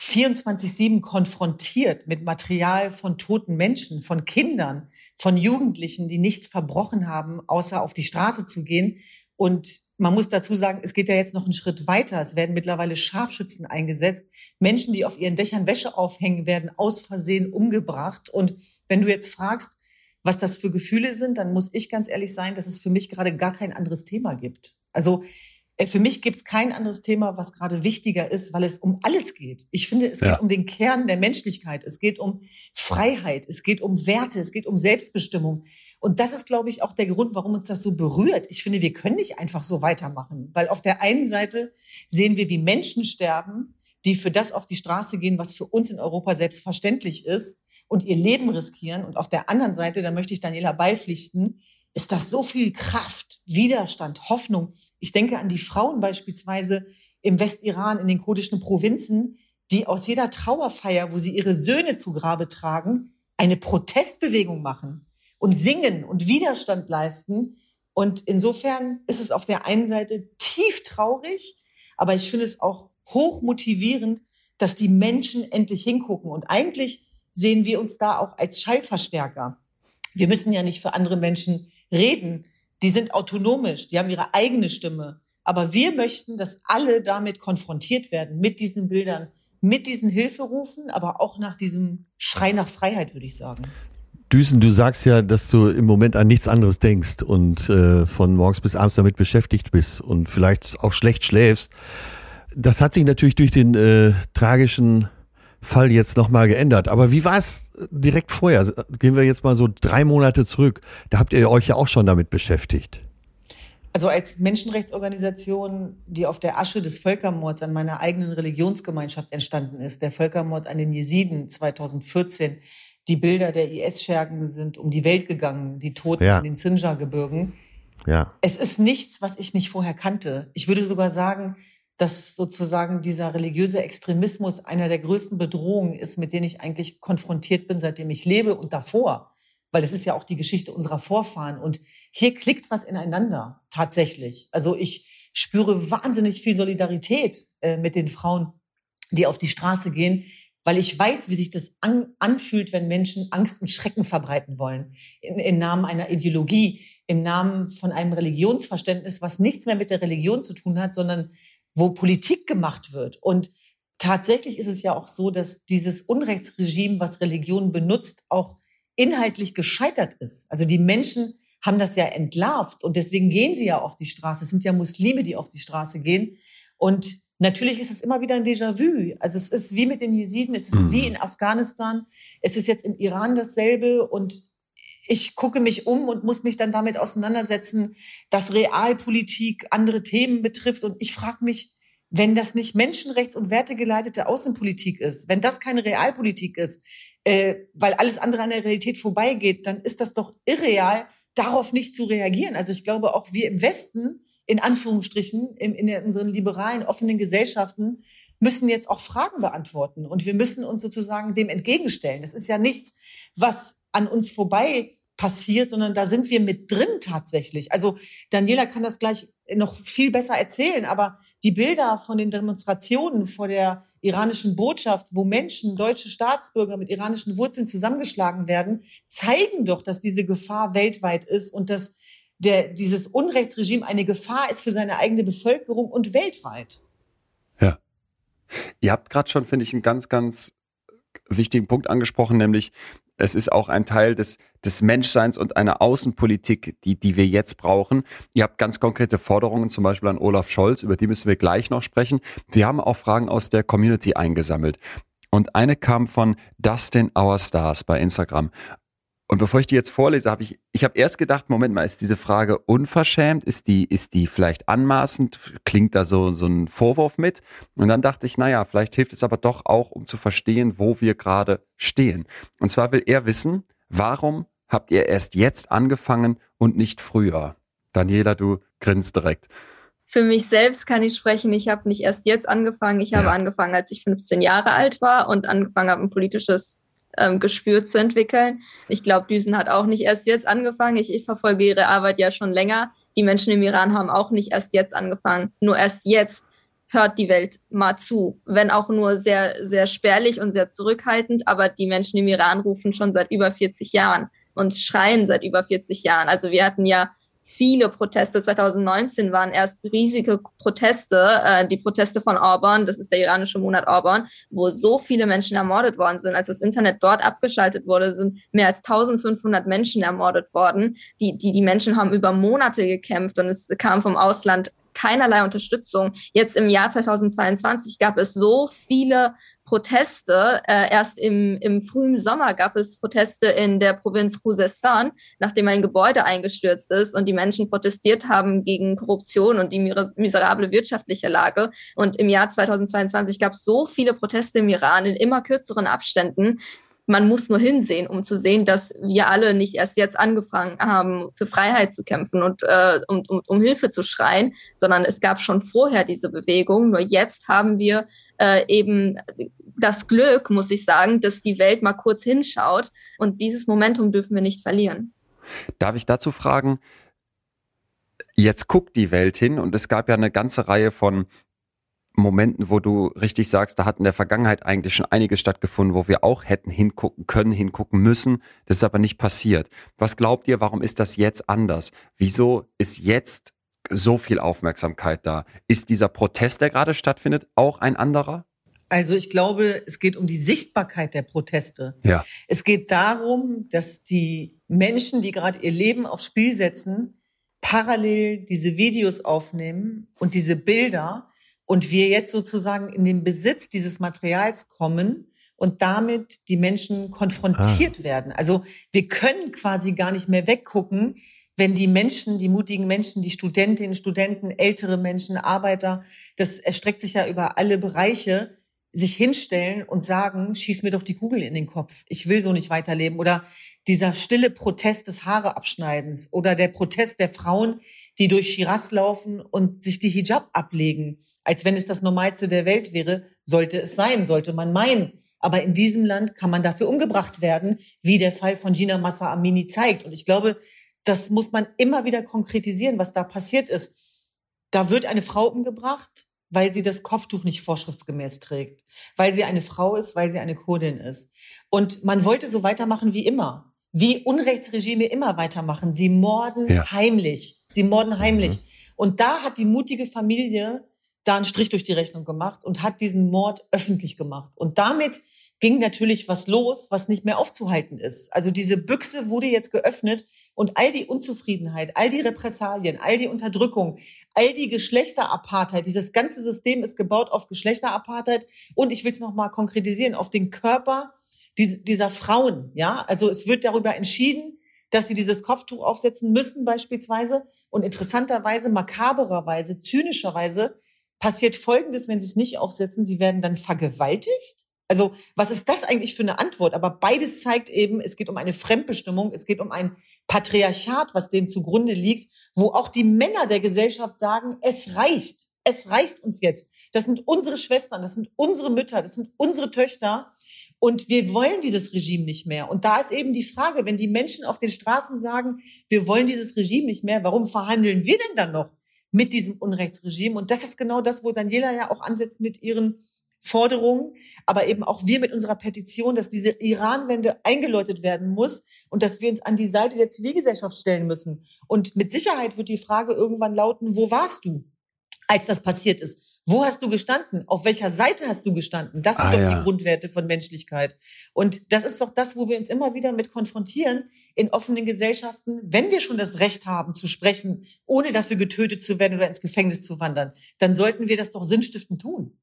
S3: 24-7 konfrontiert mit Material von toten Menschen, von Kindern, von Jugendlichen, die nichts verbrochen haben, außer auf die Straße zu gehen und man muss dazu sagen, es geht ja jetzt noch einen Schritt weiter. Es werden mittlerweile Scharfschützen eingesetzt. Menschen, die auf ihren Dächern Wäsche aufhängen, werden aus Versehen umgebracht. Und wenn du jetzt fragst, was das für Gefühle sind, dann muss ich ganz ehrlich sein, dass es für mich gerade gar kein anderes Thema gibt. Also für mich gibt es kein anderes Thema, was gerade wichtiger ist, weil es um alles geht. Ich finde, es ja. geht um den Kern der Menschlichkeit. Es geht um Freiheit. Es geht um Werte. Es geht um Selbstbestimmung. Und das ist, glaube ich, auch der Grund, warum uns das so berührt. Ich finde, wir können nicht einfach so weitermachen, weil auf der einen Seite sehen wir, wie Menschen sterben, die für das auf die Straße gehen, was für uns in Europa selbstverständlich ist und ihr Leben riskieren. Und auf der anderen Seite, da möchte ich Daniela beipflichten, ist das so viel Kraft, Widerstand, Hoffnung ich denke an die Frauen beispielsweise im Westiran, in den kurdischen Provinzen, die aus jeder Trauerfeier, wo sie ihre Söhne zu Grabe tragen, eine Protestbewegung machen und singen und Widerstand leisten. Und insofern ist es auf der einen Seite tief traurig, aber ich finde es auch hoch motivierend, dass die Menschen endlich hingucken. Und eigentlich sehen wir uns da auch als Schallverstärker. Wir müssen ja nicht für andere Menschen reden die sind autonomisch, die haben ihre eigene Stimme. Aber wir möchten, dass alle damit konfrontiert werden, mit diesen Bildern, mit diesen Hilferufen, aber auch nach diesem Schrei nach Freiheit, würde ich sagen.
S4: Düsen, du sagst ja, dass du im Moment an nichts anderes denkst und äh, von morgens bis abends damit beschäftigt bist und vielleicht auch schlecht schläfst. Das hat sich natürlich durch den äh, tragischen Fall jetzt nochmal geändert. Aber wie war es direkt vorher? Gehen wir jetzt mal so drei Monate zurück. Da habt ihr euch ja auch schon damit beschäftigt.
S3: Also als Menschenrechtsorganisation, die auf der Asche des Völkermords an meiner eigenen Religionsgemeinschaft entstanden ist, der Völkermord an den Jesiden 2014, die Bilder der IS-Schergen sind um die Welt gegangen, die Toten
S4: Ja.
S3: in den Sinjar-Gebirgen.
S4: Ja.
S3: Es ist nichts, was ich nicht vorher kannte. Ich würde sogar sagen, dass sozusagen dieser religiöse Extremismus einer der größten Bedrohungen ist, mit denen ich eigentlich konfrontiert bin, seitdem ich lebe und davor. Weil es ist ja auch die Geschichte unserer Vorfahren. Und hier klickt was ineinander, tatsächlich. Also ich spüre wahnsinnig viel Solidarität äh, mit den Frauen, die auf die Straße gehen, weil ich weiß, wie sich das an, anfühlt, wenn Menschen Angst und Schrecken verbreiten wollen. In, im Namen einer Ideologie, im Namen von einem Religionsverständnis, was nichts mehr mit der Religion zu tun hat, sondern wo Politik gemacht wird. Und tatsächlich ist es ja auch so, dass dieses Unrechtsregime, was Religion benutzt, auch inhaltlich gescheitert ist. Also die Menschen haben das ja entlarvt und deswegen gehen sie ja auf die Straße. Es sind ja Muslime, die auf die Straße gehen. Und natürlich ist es immer wieder ein Déjà-vu. Also es ist wie mit den Jesiden, es ist
S4: Mhm.
S3: wie in Afghanistan, es ist jetzt im Iran dasselbe und ich gucke mich um und muss mich dann damit auseinandersetzen, dass Realpolitik andere Themen betrifft. Und ich frage mich, wenn das nicht menschenrechts- und wertegeleitete Außenpolitik ist, wenn das keine Realpolitik ist, äh, weil alles andere an der Realität vorbeigeht, dann ist das doch irreal, darauf nicht zu reagieren. Also ich glaube, auch wir im Westen, in Anführungsstrichen, in, in unseren liberalen, offenen Gesellschaften, müssen jetzt auch Fragen beantworten. Und wir müssen uns sozusagen dem entgegenstellen. Das ist ja nichts, was an uns vorbei passiert, sondern da sind wir mit drin tatsächlich. Also Daniela kann das gleich noch viel besser erzählen, aber die Bilder von den Demonstrationen vor der iranischen Botschaft, wo Menschen, deutsche Staatsbürger mit iranischen Wurzeln zusammengeschlagen werden, zeigen doch, dass diese Gefahr weltweit ist und dass der, dieses Unrechtsregime eine Gefahr ist für seine eigene Bevölkerung und weltweit.
S1: Ja. Ihr habt gerade schon, finde ich, einen ganz, ganz wichtigen Punkt angesprochen, nämlich es ist auch ein Teil des, des Menschseins und einer Außenpolitik, die, die wir jetzt brauchen. Ihr habt ganz konkrete Forderungen, zum Beispiel an Olaf Scholz, über die müssen wir gleich noch sprechen. Wir haben auch Fragen aus der Community eingesammelt. Und eine kam von Dustin Our Stars bei Instagram. Und bevor ich die jetzt vorlese, habe ich, ich habe erst gedacht, Moment mal, ist diese Frage unverschämt? Ist die, ist die vielleicht anmaßend? Klingt da so, so ein Vorwurf mit? Und dann dachte ich, naja, vielleicht hilft es aber doch auch, um zu verstehen, wo wir gerade stehen. Und zwar will er wissen, warum habt ihr erst jetzt angefangen und nicht früher? Daniela, du grinst direkt.
S2: Für mich selbst kann ich sprechen, ich habe nicht erst jetzt angefangen, ich habe
S4: Ja.
S2: angefangen, als ich 15 Jahre alt war und angefangen habe, ein politisches ähm, Gespür zu entwickeln. Ich glaube, Düsen hat auch nicht erst jetzt angefangen. Ich, ich verfolge ihre Arbeit ja schon länger. Die Menschen im Iran haben auch nicht erst jetzt angefangen. Nur erst jetzt hört die Welt mal zu, wenn auch nur sehr, sehr spärlich und sehr zurückhaltend. Aber die Menschen im Iran rufen schon seit über 40 Jahren und schreien seit über 40 Jahren. Also wir hatten ja viele Proteste. 2019 waren erst riesige Proteste, äh, die Proteste von Orban, das ist der iranische Monat Orban, wo so viele Menschen ermordet worden sind. Als das Internet dort abgeschaltet wurde, sind mehr als 1500 Menschen ermordet worden. Die, die, die Menschen haben über Monate gekämpft und es kam vom Ausland keinerlei Unterstützung. Jetzt im Jahr 2022 gab es so viele Proteste. Äh, erst im, im frühen Sommer gab es Proteste in der Provinz Khuzestan, nachdem ein Gebäude eingestürzt ist und die Menschen protestiert haben gegen Korruption und die miserable wirtschaftliche Lage. Und im Jahr 2022 gab es so viele Proteste im Iran in immer kürzeren Abständen, man muss nur hinsehen, um zu sehen, dass wir alle nicht erst jetzt angefangen haben, für Freiheit zu kämpfen und äh, um, um, um Hilfe zu schreien, sondern es gab schon vorher diese Bewegung. Nur jetzt haben wir äh, eben das Glück, muss ich sagen, dass die Welt mal kurz hinschaut und dieses Momentum dürfen wir nicht verlieren.
S1: Darf ich dazu fragen, jetzt guckt die Welt hin und es gab ja eine ganze Reihe von Momenten, wo du richtig sagst, da hat in der Vergangenheit eigentlich schon einiges stattgefunden, wo wir auch hätten hingucken können, hingucken müssen. Das ist aber nicht passiert. Was glaubt ihr, warum ist das jetzt anders? Wieso ist jetzt so viel Aufmerksamkeit da? Ist dieser Protest, der gerade stattfindet, auch ein anderer?
S3: Also ich glaube, es geht um die Sichtbarkeit der Proteste.
S1: Ja.
S3: Es geht darum, dass die Menschen, die gerade ihr Leben aufs Spiel setzen, parallel diese Videos aufnehmen und diese Bilder und wir jetzt sozusagen in den Besitz dieses Materials kommen und damit die Menschen konfrontiert ah. werden. Also wir können quasi gar nicht mehr weggucken, wenn die Menschen, die mutigen Menschen, die Studentinnen, Studenten, ältere Menschen, Arbeiter, das erstreckt sich ja über alle Bereiche, sich hinstellen und sagen, schieß mir doch die Kugel in den Kopf. Ich will so nicht weiterleben. Oder dieser stille Protest des Haareabschneidens oder der Protest der Frauen, die durch Shiraz laufen und sich die Hijab ablegen, als wenn es das Normalste der Welt wäre, sollte es sein, sollte man meinen. Aber in diesem Land kann man dafür umgebracht werden, wie der Fall von Gina Massa Amini zeigt. Und ich glaube, das muss man immer wieder konkretisieren, was da passiert ist. Da wird eine Frau umgebracht, weil sie das Kopftuch nicht vorschriftsgemäß trägt, weil sie eine Frau ist, weil sie eine Kurdin ist. Und man wollte so weitermachen wie immer, wie Unrechtsregime immer weitermachen. Sie morden ja. heimlich. Sie morden heimlich. Mhm. Und da hat die mutige Familie da einen Strich durch die Rechnung gemacht und hat diesen Mord öffentlich gemacht. Und damit ging natürlich was los, was nicht mehr aufzuhalten ist. Also diese Büchse wurde jetzt geöffnet und all die Unzufriedenheit, all die Repressalien, all die Unterdrückung, all die Geschlechterapartheit, dieses ganze System ist gebaut auf Geschlechterapartheit und ich will es nochmal konkretisieren, auf den Körper dieser Frauen. Ja, also es wird darüber entschieden, dass sie dieses Kopftuch aufsetzen müssen beispielsweise und interessanterweise, makabererweise, zynischerweise passiert Folgendes, wenn sie es nicht aufsetzen, sie werden dann vergewaltigt also was ist das eigentlich für eine Antwort? Aber beides zeigt eben, es geht um eine Fremdbestimmung, es geht um ein Patriarchat, was dem zugrunde liegt, wo auch die Männer der Gesellschaft sagen, es reicht, es reicht uns jetzt. Das sind unsere Schwestern, das sind unsere Mütter, das sind unsere Töchter. Und wir wollen dieses Regime nicht mehr. Und da ist eben die Frage, wenn die Menschen auf den Straßen sagen, wir wollen dieses Regime nicht mehr, warum verhandeln wir denn dann noch mit diesem Unrechtsregime? Und das ist genau das, wo Daniela ja auch ansetzt mit ihren Forderungen, aber eben auch wir mit unserer Petition, dass diese Iran-Wende eingeläutet werden muss und dass wir uns an die Seite der Zivilgesellschaft stellen müssen. Und mit Sicherheit wird die Frage irgendwann lauten, wo warst du, als das passiert ist? Wo hast du gestanden? Auf welcher Seite hast du gestanden? Das sind ah, doch ja. die Grundwerte von Menschlichkeit. Und das ist doch das, wo wir uns immer wieder mit konfrontieren in offenen Gesellschaften. Wenn wir schon das Recht haben zu sprechen, ohne dafür getötet zu werden oder ins Gefängnis zu wandern, dann sollten wir das doch sinnstiftend tun.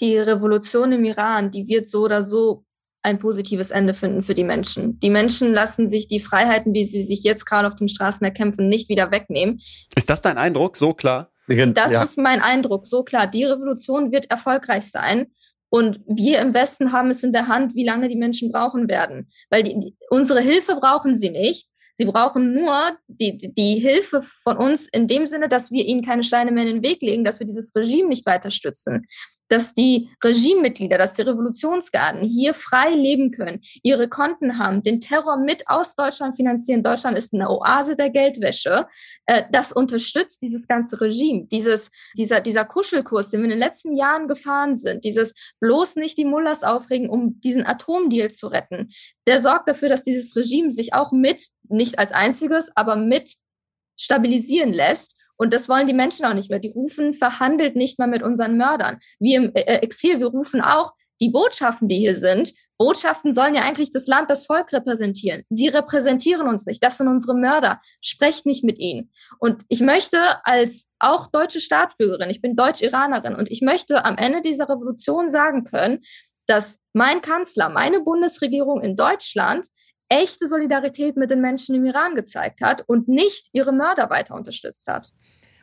S2: Die Revolution im Iran, die wird so oder so ein positives Ende finden für die Menschen. Die Menschen lassen sich die Freiheiten, die sie sich jetzt gerade auf den Straßen erkämpfen, nicht wieder wegnehmen.
S1: Ist das dein Eindruck? So klar?
S2: Das ja. ist mein Eindruck, so klar. Die Revolution wird erfolgreich sein. Und wir im Westen haben es in der Hand, wie lange die Menschen brauchen werden. Weil die, die, unsere Hilfe brauchen sie nicht. Sie brauchen nur die, die Hilfe von uns in dem Sinne, dass wir ihnen keine Steine mehr in den Weg legen, dass wir dieses Regime nicht weiter stützen, dass die Regimemitglieder, dass die Revolutionsgarden hier frei leben können, ihre Konten haben, den Terror mit aus Deutschland finanzieren. Deutschland ist eine Oase der Geldwäsche. Äh, das unterstützt dieses ganze Regime. Dieses, dieser, dieser Kuschelkurs, den wir in den letzten Jahren gefahren sind, dieses bloß nicht die Mullers aufregen, um diesen Atomdeal zu retten, der sorgt dafür, dass dieses Regime sich auch mit, nicht als einziges, aber mit stabilisieren lässt und das wollen die Menschen auch nicht mehr. Die rufen, verhandelt nicht mehr mit unseren Mördern. Wir im äh, Exil, wir rufen auch, die Botschaften, die hier sind, Botschaften sollen ja eigentlich das Land, das Volk repräsentieren. Sie repräsentieren uns nicht. Das sind unsere Mörder. Sprecht nicht mit ihnen. Und ich möchte als auch deutsche Staatsbürgerin, ich bin Deutsch-Iranerin und ich möchte am Ende dieser Revolution sagen können, dass mein Kanzler, meine Bundesregierung in Deutschland echte Solidarität mit den Menschen im Iran gezeigt hat und nicht ihre Mörder weiter unterstützt hat.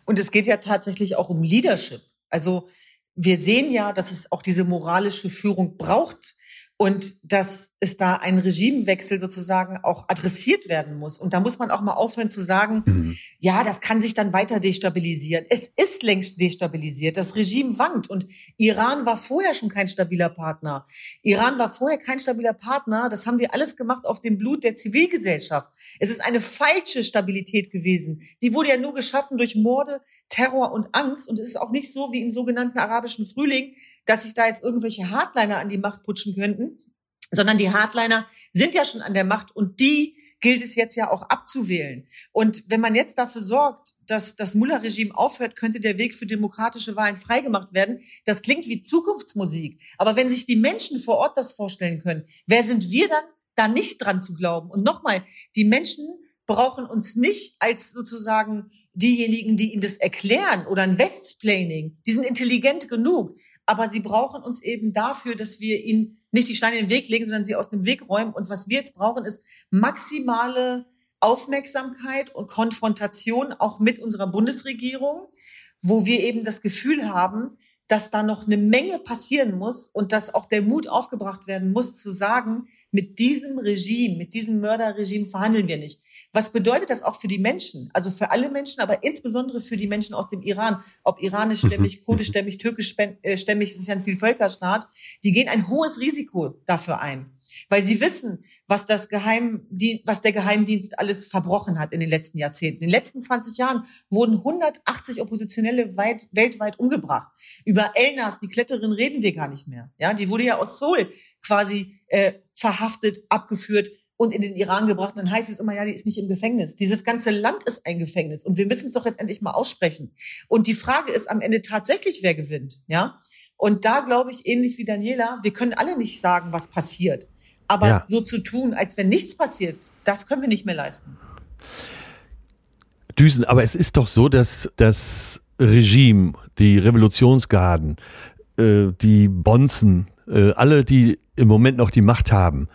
S3: Und es geht ja tatsächlich auch um Leadership. Also wir sehen ja, dass es auch diese moralische Führung braucht und dass es da ein Regimewechsel sozusagen auch adressiert werden muss. Und da muss man auch mal aufhören zu sagen, mhm. ja, das kann sich dann weiter destabilisieren. Es ist längst destabilisiert. Das Regime wankt. Und Iran war vorher schon kein stabiler Partner. Iran war vorher kein stabiler Partner. Das haben wir alles gemacht auf dem Blut der Zivilgesellschaft. Es ist eine falsche Stabilität gewesen. Die wurde ja nur geschaffen durch Morde, Terror und Angst. Und es ist auch nicht so wie im sogenannten arabischen Frühling, dass sich da jetzt irgendwelche Hardliner an die Macht putschen könnten, sondern die Hardliner sind ja schon an der Macht und die gilt es jetzt ja auch abzuwählen. Und wenn man jetzt dafür sorgt, dass das Mullah-Regime aufhört, könnte der Weg für demokratische Wahlen freigemacht werden. Das klingt wie Zukunftsmusik. Aber wenn sich die Menschen vor Ort das vorstellen können, wer sind wir dann, da nicht dran zu glauben? Und nochmal, die Menschen brauchen uns nicht als sozusagen diejenigen, die ihnen das erklären oder ein Westsplaining. Die sind intelligent genug aber sie brauchen uns eben dafür, dass wir ihnen nicht die Steine in den Weg legen, sondern sie aus dem Weg räumen. Und was wir jetzt brauchen, ist maximale Aufmerksamkeit und Konfrontation auch mit unserer Bundesregierung, wo wir eben das Gefühl haben, dass da noch eine Menge passieren muss und dass auch der Mut aufgebracht werden muss, zu sagen, mit diesem Regime, mit diesem Mörderregime verhandeln wir nicht. Was bedeutet das auch für die Menschen? Also für alle Menschen, aber insbesondere für die Menschen aus dem Iran, ob iranischstämmig, kurdischstämmig, türkischstämmig, äh, es ist ja ein Vielvölkerstaat, die gehen ein hohes Risiko dafür ein weil sie wissen, was das Geheim, was der Geheimdienst alles verbrochen hat in den letzten Jahrzehnten. In den letzten 20 Jahren wurden 180 Oppositionelle weit, weltweit umgebracht. Über Elnas, die Kletterin, reden wir gar nicht mehr. Ja, die wurde ja aus Seoul quasi äh, verhaftet, abgeführt und in den Iran gebracht. Und dann heißt es immer, ja, die ist nicht im Gefängnis. Dieses ganze Land ist ein Gefängnis. Und wir müssen es doch jetzt endlich mal aussprechen. Und die Frage ist am Ende tatsächlich, wer gewinnt. Ja. Und da glaube ich, ähnlich wie Daniela, wir können alle nicht sagen, was passiert. Aber ja. so zu tun, als wenn nichts passiert, das können wir nicht mehr leisten.
S4: Düsen, aber es ist doch so, dass das Regime, die Revolutionsgarden, äh, die Bonzen, äh, alle, die im Moment noch die Macht haben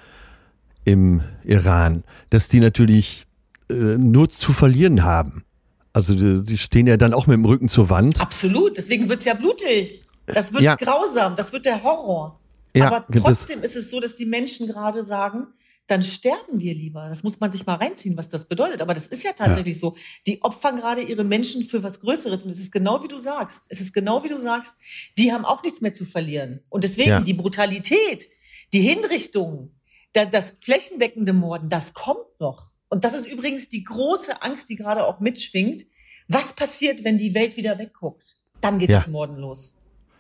S4: im Iran, dass die natürlich äh, nur zu verlieren haben. Also die stehen ja dann auch mit dem Rücken zur Wand.
S3: Absolut, deswegen wird's ja blutig. Das wird ja. grausam, das wird der Horror. Ja, Aber trotzdem ist es so, dass die Menschen gerade sagen, dann sterben wir lieber. Das muss man sich mal reinziehen, was das bedeutet. Aber das ist ja tatsächlich ja. so. Die opfern gerade ihre Menschen für was Größeres. Und es ist genau wie du sagst. Es ist genau wie du sagst. Die haben auch nichts mehr zu verlieren. Und deswegen ja. die Brutalität, die Hinrichtung, das flächendeckende Morden, das kommt noch. Und das ist übrigens die große Angst, die gerade auch mitschwingt. Was passiert, wenn die Welt wieder wegguckt? Dann geht ja. das Morden los.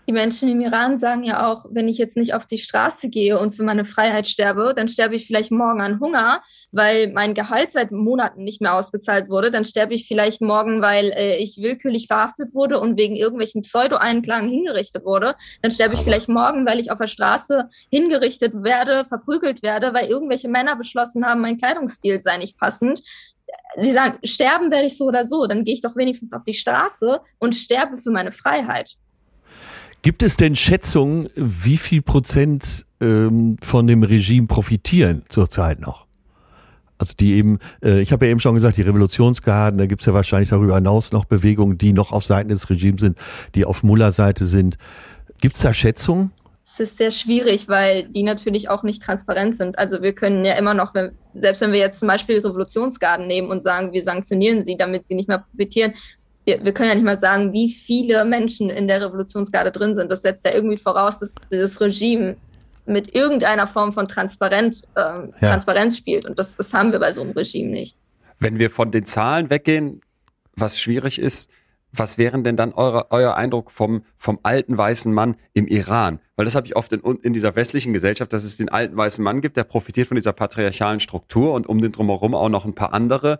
S2: Die Menschen im Iran sagen ja auch, wenn ich jetzt nicht auf die Straße gehe und für meine Freiheit sterbe, dann sterbe ich vielleicht morgen an Hunger, weil mein Gehalt seit Monaten nicht mehr ausgezahlt wurde. Dann sterbe ich vielleicht morgen, weil äh, ich willkürlich verhaftet wurde und wegen irgendwelchen Pseudo-Einklagen hingerichtet wurde. Dann sterbe ich vielleicht morgen, weil ich auf der Straße hingerichtet werde, verprügelt werde, weil irgendwelche Männer beschlossen haben, mein Kleidungsstil sei nicht passend sie sagen, sterben werde ich so oder so, dann gehe ich doch wenigstens auf die Straße und sterbe für meine Freiheit.
S4: Gibt es denn Schätzungen, wie viel Prozent ähm, von dem Regime profitieren zurzeit noch? Also die eben, äh, ich habe ja eben schon gesagt, die Revolutionsgarden, da gibt es ja wahrscheinlich darüber hinaus noch Bewegungen, die noch auf Seiten des Regimes sind, die auf Mullah-Seite sind. Gibt es da Schätzungen?
S2: Es ist sehr schwierig, weil die natürlich auch nicht transparent sind. Also wir können ja immer noch, wenn, selbst wenn wir jetzt zum Beispiel Revolutionsgarden nehmen und sagen, wir sanktionieren sie, damit sie nicht mehr profitieren, wir, wir können ja nicht mal sagen, wie viele Menschen in der Revolutionsgarde drin sind. Das setzt ja irgendwie voraus, dass das Regime mit irgendeiner Form von Transparenz, ähm, ja. Transparenz spielt. Und das, das haben wir bei so einem Regime nicht.
S1: Wenn wir von den Zahlen weggehen, was schwierig ist, was wären denn dann eure, euer Eindruck vom, vom alten weißen Mann im Iran? Weil das habe ich oft in, in dieser westlichen Gesellschaft, dass es den alten weißen Mann gibt, der profitiert von dieser patriarchalen Struktur und um den drumherum auch noch ein paar andere,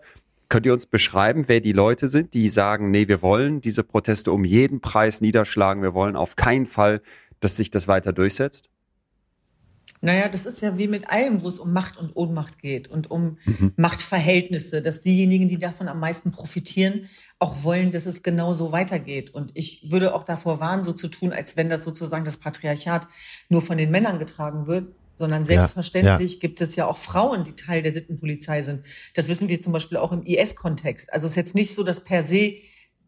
S1: Könnt ihr uns beschreiben, wer die Leute sind, die sagen, nee, wir wollen diese Proteste um jeden Preis niederschlagen, wir wollen auf keinen Fall, dass sich das weiter durchsetzt?
S3: Naja, das ist ja wie mit allem, wo es um Macht und Ohnmacht geht und um mhm. Machtverhältnisse, dass diejenigen, die davon am meisten profitieren, auch wollen, dass es genau so weitergeht. Und ich würde auch davor warnen, so zu tun, als wenn das sozusagen das Patriarchat nur von den Männern getragen wird sondern selbstverständlich ja, ja. gibt es ja auch Frauen, die Teil der Sittenpolizei sind. Das wissen wir zum Beispiel auch im IS-Kontext. Also es ist jetzt nicht so, dass per se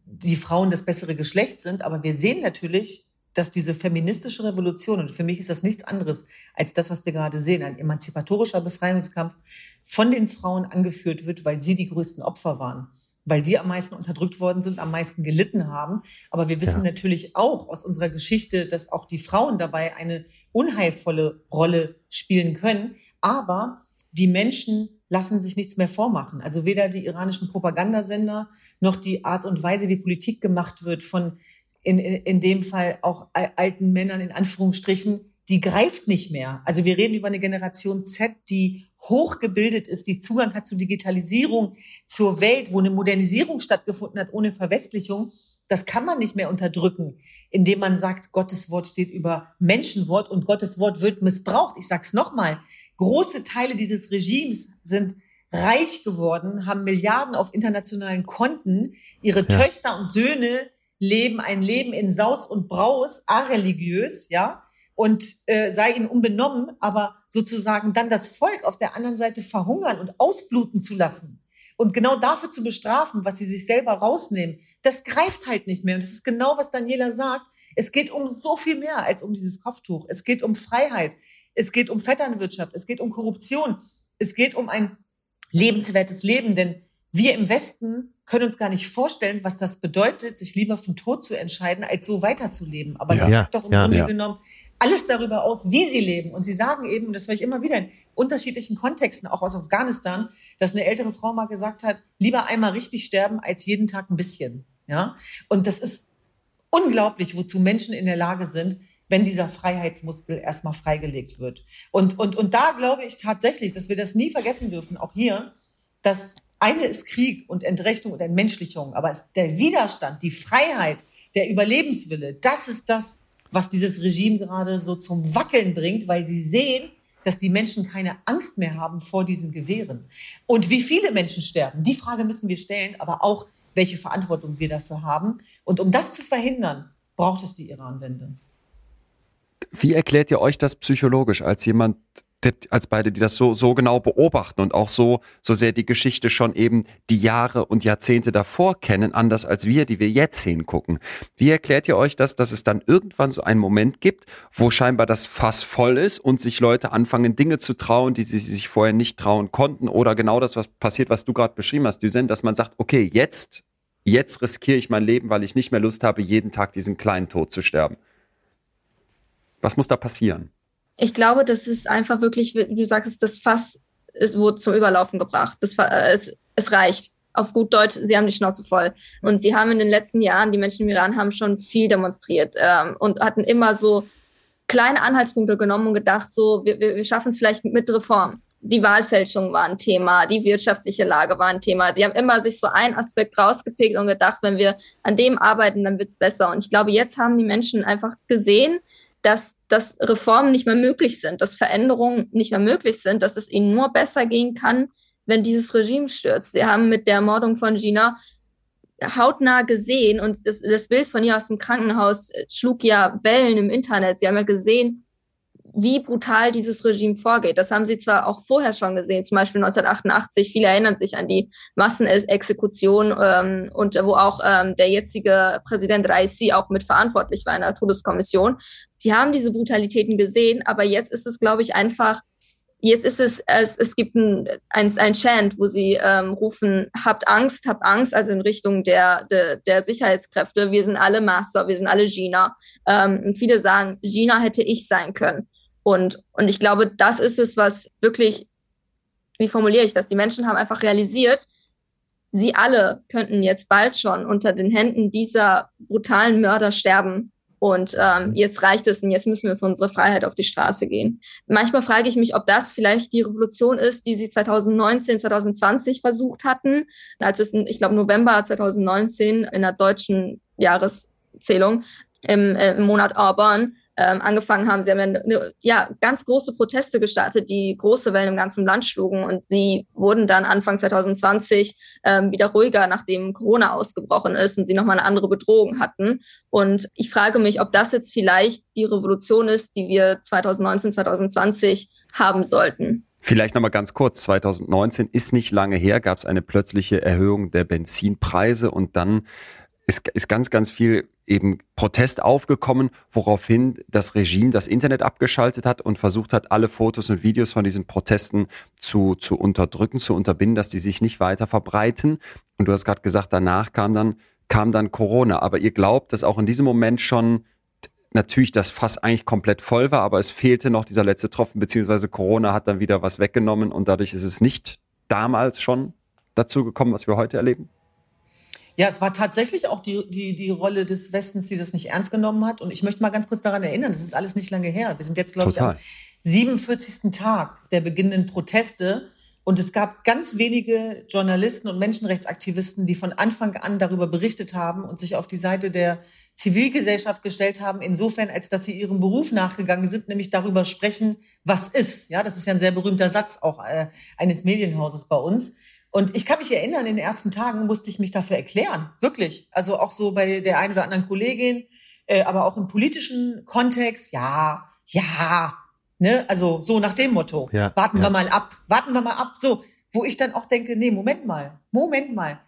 S3: die Frauen das bessere Geschlecht sind, aber wir sehen natürlich, dass diese feministische Revolution, und für mich ist das nichts anderes als das, was wir gerade sehen, ein emanzipatorischer Befreiungskampf von den Frauen angeführt wird, weil sie die größten Opfer waren weil sie am meisten unterdrückt worden sind, am meisten gelitten haben. Aber wir wissen ja. natürlich auch aus unserer Geschichte, dass auch die Frauen dabei eine unheilvolle Rolle spielen können. Aber die Menschen lassen sich nichts mehr vormachen. Also weder die iranischen Propagandasender noch die Art und Weise, wie Politik gemacht wird von in, in, in dem Fall auch alten Männern in Anführungsstrichen, die greift nicht mehr. Also wir reden über eine Generation Z, die hochgebildet ist, die Zugang hat zu Digitalisierung, zur Welt, wo eine Modernisierung stattgefunden hat ohne Verwestlichung, das kann man nicht mehr unterdrücken, indem man sagt, Gottes Wort steht über Menschenwort und Gottes Wort wird missbraucht. Ich sag's nochmal. Große Teile dieses Regimes sind reich geworden, haben Milliarden auf internationalen Konten. Ihre ja. Töchter und Söhne leben ein Leben in Saus und Braus, areligiös, ja und äh, sei ihnen unbenommen, aber sozusagen dann das Volk auf der anderen Seite verhungern und ausbluten zu lassen und genau dafür zu bestrafen, was sie sich selber rausnehmen, das greift halt nicht mehr. Und das ist genau, was Daniela sagt. Es geht um so viel mehr als um dieses Kopftuch. Es geht um Freiheit. Es geht um Vetternwirtschaft. Es geht um Korruption. Es geht um ein lebenswertes Leben, denn wir im Westen können uns gar nicht vorstellen, was das bedeutet, sich lieber den Tod zu entscheiden, als so weiterzuleben. Aber ja, das sagt doch im ja, Grunde ja. genommen alles darüber aus, wie sie leben. Und sie sagen eben, das höre ich immer wieder in unterschiedlichen Kontexten, auch aus Afghanistan, dass eine ältere Frau mal gesagt hat, lieber einmal richtig sterben, als jeden Tag ein bisschen. Ja? Und das ist unglaublich, wozu Menschen in der Lage sind, wenn dieser Freiheitsmuskel erstmal freigelegt wird. Und, und, und da glaube ich tatsächlich, dass wir das nie vergessen dürfen, auch hier, dass eine ist Krieg und Entrechtung und Entmenschlichung, aber der Widerstand, die Freiheit, der Überlebenswille, das ist das, was dieses Regime gerade so zum Wackeln bringt, weil sie sehen, dass die Menschen keine Angst mehr haben vor diesen Gewehren. Und wie viele Menschen sterben, die Frage müssen wir stellen, aber auch, welche Verantwortung wir dafür haben. Und um das zu verhindern, braucht es die Iran-Wende.
S1: Wie erklärt ihr euch das psychologisch als jemand, als beide, die das so, so genau beobachten und auch so, so sehr die Geschichte schon eben die Jahre und Jahrzehnte davor kennen, anders als wir, die wir jetzt hingucken. Wie erklärt ihr euch das, dass es dann irgendwann so einen Moment gibt, wo scheinbar das Fass voll ist und sich Leute anfangen, Dinge zu trauen, die sie sich vorher nicht trauen konnten oder genau das, was passiert, was du gerade beschrieben hast, Düsen, dass man sagt, okay, jetzt, jetzt riskiere ich mein Leben, weil ich nicht mehr Lust habe, jeden Tag diesen kleinen Tod zu sterben. Was muss da passieren?
S2: Ich glaube, das ist einfach wirklich, wie du sagst, das Fass ist, wurde zum Überlaufen gebracht. Das, äh, es, es reicht. Auf gut Deutsch, sie haben die Schnauze voll. Und sie haben in den letzten Jahren, die Menschen im Iran haben schon viel demonstriert ähm, und hatten immer so kleine Anhaltspunkte genommen und gedacht, so, wir, wir, wir schaffen es vielleicht mit Reform. Die Wahlfälschung war ein Thema, die wirtschaftliche Lage war ein Thema. Sie haben immer sich so einen Aspekt rausgepickt und gedacht, wenn wir an dem arbeiten, dann wird's besser. Und ich glaube, jetzt haben die Menschen einfach gesehen, dass, dass Reformen nicht mehr möglich sind, dass Veränderungen nicht mehr möglich sind, dass es ihnen nur besser gehen kann, wenn dieses Regime stürzt. Sie haben mit der Ermordung von Gina hautnah gesehen und das, das Bild von ihr aus dem Krankenhaus schlug ja Wellen im Internet. Sie haben ja gesehen, wie brutal dieses Regime vorgeht. Das haben sie zwar auch vorher schon gesehen, zum Beispiel 1988. Viele erinnern sich an die Massenexekution ähm, und wo auch ähm, der jetzige Präsident Raisi auch mit verantwortlich war in der Todeskommission. Sie haben diese Brutalitäten gesehen, aber jetzt ist es, glaube ich, einfach Jetzt ist es, es, es gibt ein, ein, ein Chant, wo sie ähm, rufen, habt Angst, habt Angst, also in Richtung der, der, der Sicherheitskräfte. Wir sind alle Master, wir sind alle Gina. Ähm, viele sagen, Gina hätte ich sein können. Und, und ich glaube, das ist es, was wirklich, wie formuliere ich das? Die Menschen haben einfach realisiert, sie alle könnten jetzt bald schon unter den Händen dieser brutalen Mörder sterben. Und ähm, jetzt reicht es und jetzt müssen wir für unsere Freiheit auf die Straße gehen. Manchmal frage ich mich, ob das vielleicht die Revolution ist, die sie 2019, 2020 versucht hatten, als es, ich glaube, November 2019 in der deutschen Jahreszählung im, äh, im Monat Auburn ähm, angefangen haben. Sie haben ja, eine, ja ganz große Proteste gestartet, die große Wellen im ganzen Land schlugen und sie wurden dann Anfang 2020 ähm, wieder ruhiger, nachdem Corona ausgebrochen ist und sie nochmal eine andere Bedrohung hatten. Und ich frage mich, ob das jetzt vielleicht die Revolution ist, die wir 2019, 2020 haben sollten.
S1: Vielleicht nochmal ganz kurz, 2019 ist nicht lange her, gab es eine plötzliche Erhöhung der Benzinpreise und dann ist, ist ganz, ganz viel eben Protest aufgekommen, woraufhin das Regime das Internet abgeschaltet hat und versucht hat, alle Fotos und Videos von diesen Protesten zu, zu unterdrücken, zu unterbinden, dass die sich nicht weiter verbreiten. Und du hast gerade gesagt, danach kam dann, kam dann Corona. Aber ihr glaubt, dass auch in diesem Moment schon natürlich das Fass eigentlich komplett voll war, aber es fehlte noch dieser letzte Tropfen, beziehungsweise Corona hat dann wieder was weggenommen und dadurch ist es nicht damals schon dazu gekommen, was wir heute erleben?
S3: Ja, es war tatsächlich auch die, die, die Rolle des Westens, die das nicht ernst genommen hat. Und ich möchte mal ganz kurz daran erinnern, das ist alles nicht lange her. Wir sind jetzt, glaube ich, am 47. Tag der beginnenden Proteste. Und es gab ganz wenige Journalisten und Menschenrechtsaktivisten, die von Anfang an darüber berichtet haben und sich auf die Seite der Zivilgesellschaft gestellt haben, insofern, als dass sie ihrem Beruf nachgegangen sind, nämlich darüber sprechen, was ist. Ja, das ist ja ein sehr berühmter Satz auch äh, eines Medienhauses bei uns. Und ich kann mich erinnern, in den ersten Tagen musste ich mich dafür erklären. Wirklich. Also auch so bei der einen oder anderen Kollegin, äh, aber auch im politischen Kontext. Ja, ja, ne? Also so nach dem Motto. Ja, warten ja. wir mal ab. Warten wir mal ab. So, wo ich dann auch denke, nee, Moment mal. Moment mal.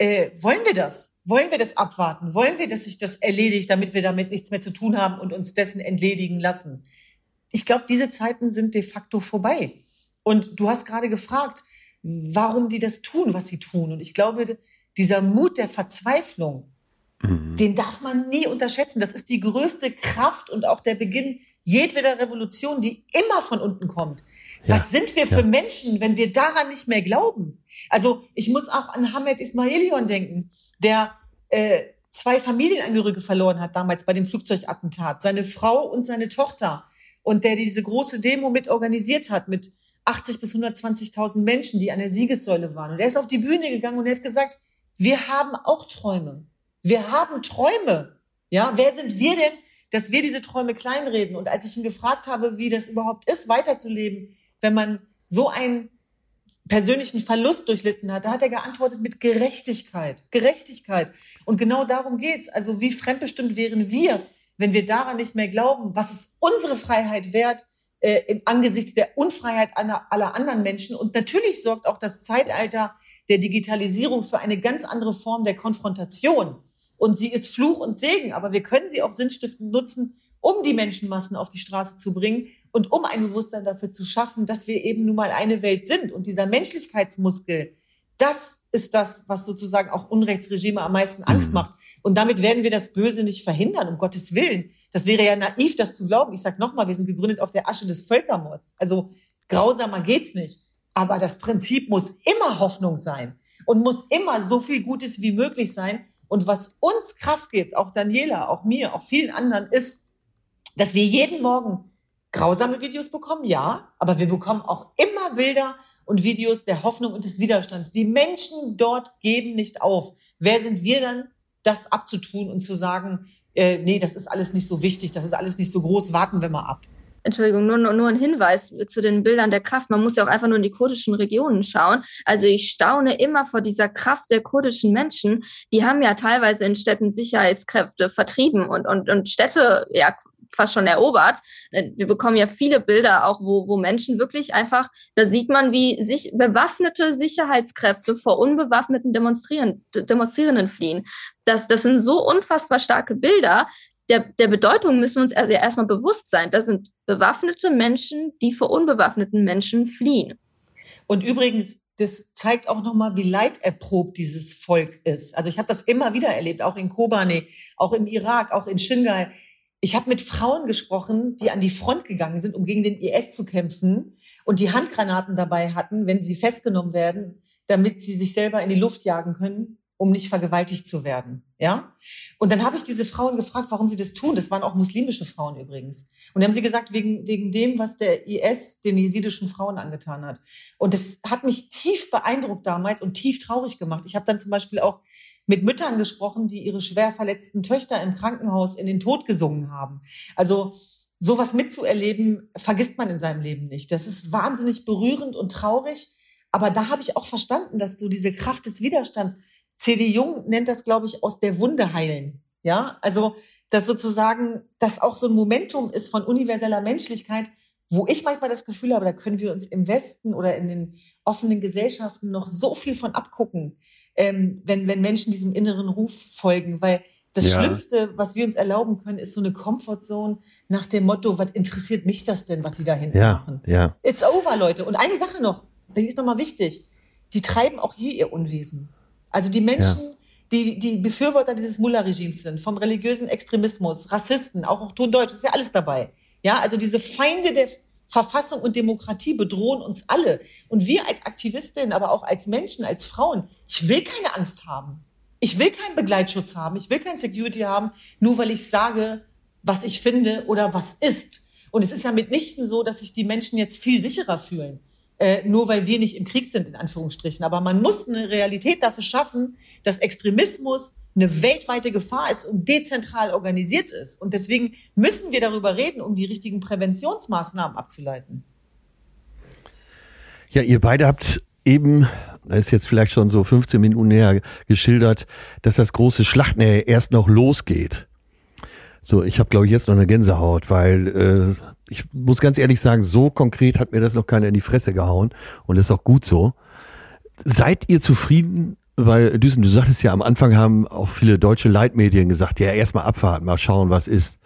S3: äh, wollen wir das? Wollen wir das abwarten? Wollen wir, dass sich das erledigt, damit wir damit nichts mehr zu tun haben und uns dessen entledigen lassen? Ich glaube, diese Zeiten sind de facto vorbei. Und du hast gerade gefragt, warum die das tun, was sie tun. Und ich glaube, dieser Mut der Verzweiflung, mhm. den darf man nie unterschätzen. Das ist die größte Kraft und auch der Beginn jedweder Revolution, die immer von unten kommt. Ja. Was sind wir für ja. Menschen, wenn wir daran nicht mehr glauben? Also ich muss auch an Hamed Ismailion denken, der äh, zwei Familienangehörige verloren hat damals bei dem Flugzeugattentat, seine Frau und seine Tochter und der diese große Demo mit organisiert hat mit 80 bis 120.000 Menschen, die an der Siegessäule waren. Und er ist auf die Bühne gegangen und er hat gesagt, wir haben auch Träume. Wir haben Träume. Ja, wer sind wir denn, dass wir diese Träume kleinreden? Und als ich ihn gefragt habe, wie das überhaupt ist, weiterzuleben, wenn man so einen persönlichen Verlust durchlitten hat, da hat er geantwortet mit Gerechtigkeit. Gerechtigkeit. Und genau darum geht's. Also wie fremdbestimmt wären wir, wenn wir daran nicht mehr glauben, was ist unsere Freiheit wert äh, im angesichts der Unfreiheit aller, aller anderen Menschen. Und natürlich sorgt auch das Zeitalter der Digitalisierung für eine ganz andere Form der Konfrontation. Und sie ist Fluch und Segen, aber wir können sie auch sinnstiftend nutzen, um die Menschenmassen auf die Straße zu bringen und um ein Bewusstsein dafür zu schaffen, dass wir eben nun mal eine Welt sind. Und dieser Menschlichkeitsmuskel, das ist das, was sozusagen auch Unrechtsregime am meisten Angst mhm. macht. Und damit werden wir das Böse nicht verhindern, um Gottes Willen. Das wäre ja naiv, das zu glauben. Ich sage nochmal, wir sind gegründet auf der Asche des Völkermords. Also grausamer geht's nicht. Aber das Prinzip muss immer Hoffnung sein und muss immer so viel Gutes wie möglich sein. Und was uns Kraft gibt, auch Daniela, auch mir, auch vielen anderen, ist, dass wir jeden Morgen grausame Videos bekommen, ja, aber wir bekommen auch immer Bilder und Videos der Hoffnung und des Widerstands. Die Menschen dort geben nicht auf. Wer sind wir dann, das abzutun und zu sagen, äh, nee, das ist alles nicht so wichtig, das ist alles nicht so groß, warten wir mal ab.
S2: Entschuldigung, nur, nur ein Hinweis zu den Bildern der Kraft. Man muss ja auch einfach nur in die kurdischen Regionen schauen. Also ich staune immer vor dieser Kraft der kurdischen Menschen. Die haben ja teilweise in Städten Sicherheitskräfte vertrieben und, und, und Städte ja fast schon erobert. Äh, wir bekommen ja viele Bilder auch, wo, wo Menschen wirklich einfach, da sieht man, wie sich bewaffnete Sicherheitskräfte vor unbewaffneten Demonstrieren, Demonstrierenden fliehen. Das, das sind so unfassbar starke Bilder. Der, der Bedeutung müssen wir uns also erstmal bewusst sein. Das sind bewaffnete Menschen, die vor unbewaffneten Menschen fliehen.
S3: Und übrigens, das zeigt auch nochmal, wie leiderprobt dieses Volk ist. Also ich habe das immer wieder erlebt, auch in Kobane, auch im Irak, auch in Shingal ich habe mit Frauen gesprochen, die an die Front gegangen sind, um gegen den IS zu kämpfen und die Handgranaten dabei hatten, wenn sie festgenommen werden, damit sie sich selber in die Luft jagen können, um nicht vergewaltigt zu werden. Ja? Und dann habe ich diese Frauen gefragt, warum sie das tun. Das waren auch muslimische Frauen übrigens. Und dann haben sie gesagt, wegen, wegen dem, was der IS den jesidischen Frauen angetan hat. Und das hat mich tief beeindruckt damals und tief traurig gemacht. Ich habe dann zum Beispiel auch mit Müttern gesprochen, die ihre schwer verletzten Töchter im Krankenhaus in den Tod gesungen haben. Also sowas mitzuerleben, vergisst man in seinem Leben nicht. Das ist wahnsinnig berührend und traurig. Aber da habe ich auch verstanden, dass du diese Kraft des Widerstands, C.D. Jung nennt das, glaube ich, aus der Wunde heilen. Ja, also, dass sozusagen das auch so ein Momentum ist von universeller Menschlichkeit, wo ich manchmal das Gefühl habe, da können wir uns im Westen oder in den offenen Gesellschaften noch so viel von abgucken ähm, wenn, wenn Menschen diesem inneren Ruf folgen, weil das ja. Schlimmste, was wir uns erlauben können, ist so eine Comfortzone nach dem Motto, was interessiert mich das denn, was die da hinten
S4: ja,
S3: machen?
S4: Ja.
S3: It's over, Leute. Und eine Sache noch, die ist nochmal wichtig. Die treiben auch hier ihr Unwesen. Also die Menschen, ja. die, die Befürworter dieses Mullah-Regimes sind, vom religiösen Extremismus, Rassisten, auch, auch Ton Deutsch, ist ja alles dabei. Ja, also diese Feinde der, Verfassung und Demokratie bedrohen uns alle. Und wir als Aktivistinnen, aber auch als Menschen, als Frauen, ich will keine Angst haben. Ich will keinen Begleitschutz haben. Ich will kein Security haben, nur weil ich sage, was ich finde oder was ist. Und es ist ja mitnichten so, dass sich die Menschen jetzt viel sicherer fühlen. Äh, nur weil wir nicht im Krieg sind, in Anführungsstrichen. Aber man muss eine Realität dafür schaffen, dass Extremismus eine weltweite Gefahr ist und dezentral organisiert ist. Und deswegen müssen wir darüber reden, um die richtigen Präventionsmaßnahmen abzuleiten.
S4: Ja, ihr beide habt eben, da ist jetzt vielleicht schon so 15 Minuten näher geschildert, dass das große Schlachten erst noch losgeht. So, ich habe glaube ich jetzt noch eine Gänsehaut, weil äh, ich muss ganz ehrlich sagen, so konkret hat mir das noch keiner in die Fresse gehauen und das ist auch gut so. Seid ihr zufrieden weil Düsen, du sagtest ja am Anfang haben auch viele deutsche Leitmedien gesagt, ja, erstmal abwarten, mal schauen, was ist.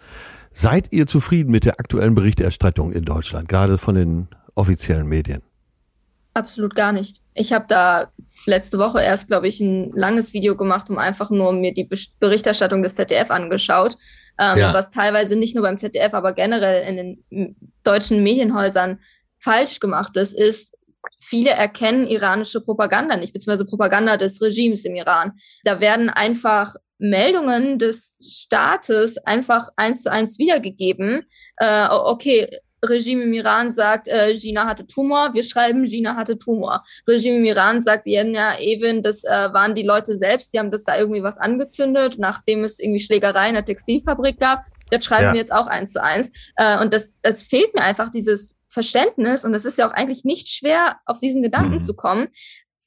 S4: Seid ihr zufrieden mit der aktuellen Berichterstattung in Deutschland, gerade von den offiziellen Medien?
S2: Absolut gar nicht. Ich habe da letzte Woche erst, glaube ich, ein langes Video gemacht, um einfach nur mir die Berichterstattung des ZDF angeschaut, ähm, ja. was teilweise nicht nur beim ZDF, aber generell in den deutschen Medienhäusern falsch gemacht ist, ist, viele erkennen iranische Propaganda nicht, beziehungsweise Propaganda des Regimes im Iran. Da werden einfach Meldungen des Staates einfach eins zu eins wiedergegeben. Äh, okay, Regime im Iran sagt, äh, Gina hatte Tumor, wir schreiben, Gina hatte Tumor. Regime im Iran sagt, ja, Evin, das äh, waren die Leute selbst, die haben das da irgendwie was angezündet, nachdem es irgendwie Schlägerei in der Textilfabrik gab. Das schreiben ja. wir jetzt auch eins zu eins. Äh, und das, das fehlt mir einfach, dieses Verständnis, und das ist ja auch eigentlich nicht schwer, auf diesen Gedanken mhm. zu kommen,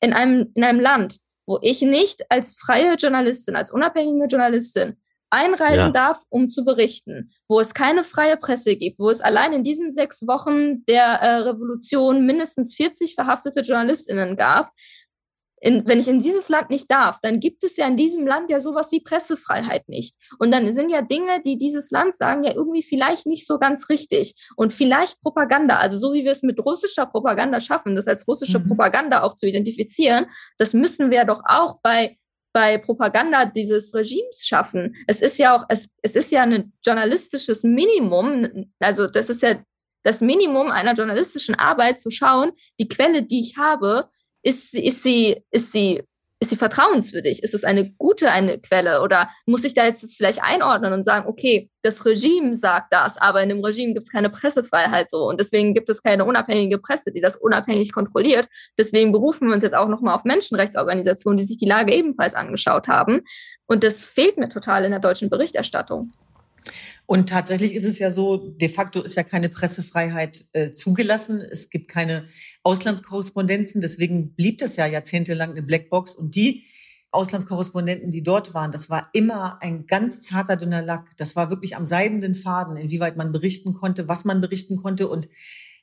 S2: in einem, in einem Land, wo ich nicht als freie Journalistin, als unabhängige Journalistin einreisen ja. darf, um zu berichten, wo es keine freie Presse gibt, wo es allein in diesen sechs Wochen der äh, Revolution mindestens 40 verhaftete JournalistInnen gab, in, wenn ich in dieses Land nicht darf, dann gibt es ja in diesem Land ja sowas wie Pressefreiheit nicht. Und dann sind ja Dinge, die dieses Land sagen, ja irgendwie vielleicht nicht so ganz richtig. Und vielleicht Propaganda, also so wie wir es mit russischer Propaganda schaffen, das als russische mhm. Propaganda auch zu identifizieren, das müssen wir doch auch bei bei Propaganda dieses Regimes schaffen. Es ist ja auch, es, es ist ja ein journalistisches Minimum, also das ist ja das Minimum einer journalistischen Arbeit zu schauen, die Quelle, die ich habe, ist, ist sie, ist sie ist sie vertrauenswürdig? Ist es eine gute eine Quelle? Oder muss ich da jetzt vielleicht einordnen und sagen, okay, das Regime sagt das, aber in dem Regime gibt es keine Pressefreiheit so und deswegen gibt es keine unabhängige Presse, die das unabhängig kontrolliert. Deswegen berufen wir uns jetzt auch nochmal auf Menschenrechtsorganisationen, die sich die Lage ebenfalls angeschaut haben. Und das fehlt mir total in der deutschen Berichterstattung.
S3: Und tatsächlich ist es ja so, de facto ist ja keine Pressefreiheit äh, zugelassen. Es gibt keine Auslandskorrespondenzen. Deswegen blieb das ja jahrzehntelang eine Blackbox. Und die Auslandskorrespondenten, die dort waren, das war immer ein ganz zarter, dünner Lack. Das war wirklich am seidenden Faden, inwieweit man berichten konnte, was man berichten konnte. Und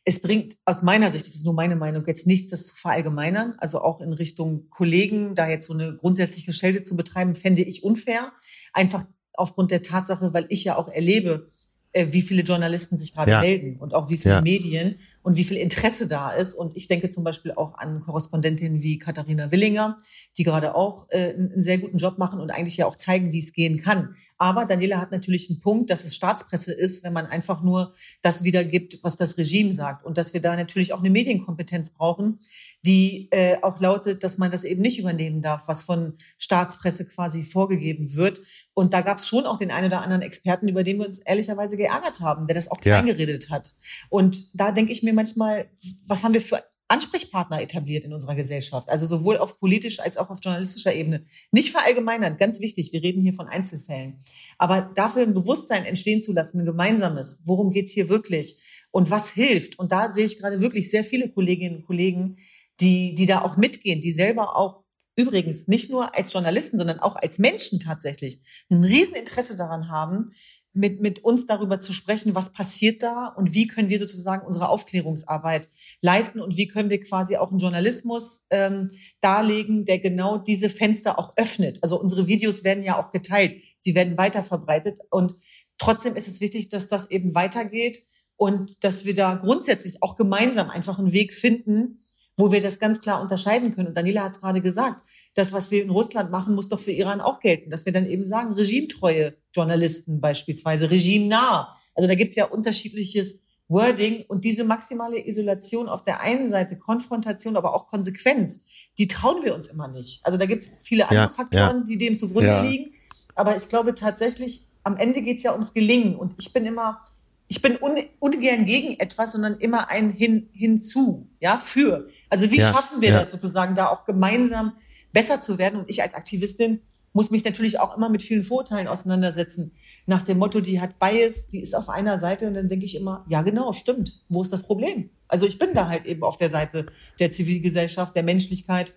S3: es bringt aus meiner Sicht, das ist nur meine Meinung, jetzt nichts, das zu verallgemeinern. Also auch in Richtung Kollegen, da jetzt so eine grundsätzliche Schelte zu betreiben, fände ich unfair. Einfach aufgrund der Tatsache, weil ich ja auch erlebe, äh, wie viele Journalisten sich gerade ja. melden und auch wie viele ja. Medien und wie viel Interesse da ist. Und ich denke zum Beispiel auch an Korrespondentinnen wie Katharina Willinger, die gerade auch äh, einen sehr guten Job machen und eigentlich ja auch zeigen, wie es gehen kann. Aber Daniela hat natürlich einen Punkt, dass es Staatspresse ist, wenn man einfach nur das wiedergibt, was das Regime sagt. Und dass wir da natürlich auch eine Medienkompetenz brauchen, die äh, auch lautet, dass man das eben nicht übernehmen darf, was von Staatspresse quasi vorgegeben wird. Und da gab es schon auch den einen oder anderen Experten, über den wir uns ehrlicherweise geärgert haben, der das auch ja. kleingeredet hat. Und da denke ich mir manchmal, was haben wir für Ansprechpartner etabliert in unserer Gesellschaft, also sowohl auf politischer als auch auf journalistischer Ebene. Nicht verallgemeinern, ganz wichtig, wir reden hier von Einzelfällen. Aber dafür ein Bewusstsein entstehen zu lassen, ein gemeinsames, worum geht's hier wirklich und was hilft. Und da sehe ich gerade wirklich sehr viele Kolleginnen und Kollegen, die, die da auch mitgehen, die selber auch übrigens nicht nur als Journalisten, sondern auch als Menschen tatsächlich ein Rieseninteresse daran haben, mit, mit uns darüber zu sprechen, was passiert da und wie können wir sozusagen unsere Aufklärungsarbeit leisten und wie können wir quasi auch einen Journalismus ähm, darlegen, der genau diese Fenster auch öffnet. Also unsere Videos werden ja auch geteilt, sie werden weiter verbreitet und trotzdem ist es wichtig, dass das eben weitergeht und dass wir da grundsätzlich auch gemeinsam einfach einen Weg finden, wo wir das ganz klar unterscheiden können. Und Daniela hat es gerade gesagt, das, was wir in Russland machen, muss doch für Iran auch gelten. Dass wir dann eben sagen, regimetreue Journalisten beispielsweise, regimenah. Also da gibt's ja unterschiedliches Wording und diese maximale Isolation auf der einen Seite, Konfrontation, aber auch Konsequenz, die trauen wir uns immer nicht. Also da gibt's viele andere ja, Faktoren, ja. die dem zugrunde ja. liegen. Aber ich glaube tatsächlich, am Ende geht's ja ums Gelingen. Und ich bin immer ich bin un, ungern gegen etwas, sondern immer ein hin, hinzu, ja, für. Also wie ja, schaffen wir ja. das sozusagen, da auch gemeinsam besser zu werden? Und ich als Aktivistin muss mich natürlich auch immer mit vielen Vorteilen auseinandersetzen. Nach dem Motto, die hat Bias, die ist auf einer Seite und dann denke ich immer, ja genau, stimmt. Wo ist das Problem? Also ich bin da halt eben auf der Seite der Zivilgesellschaft, der Menschlichkeit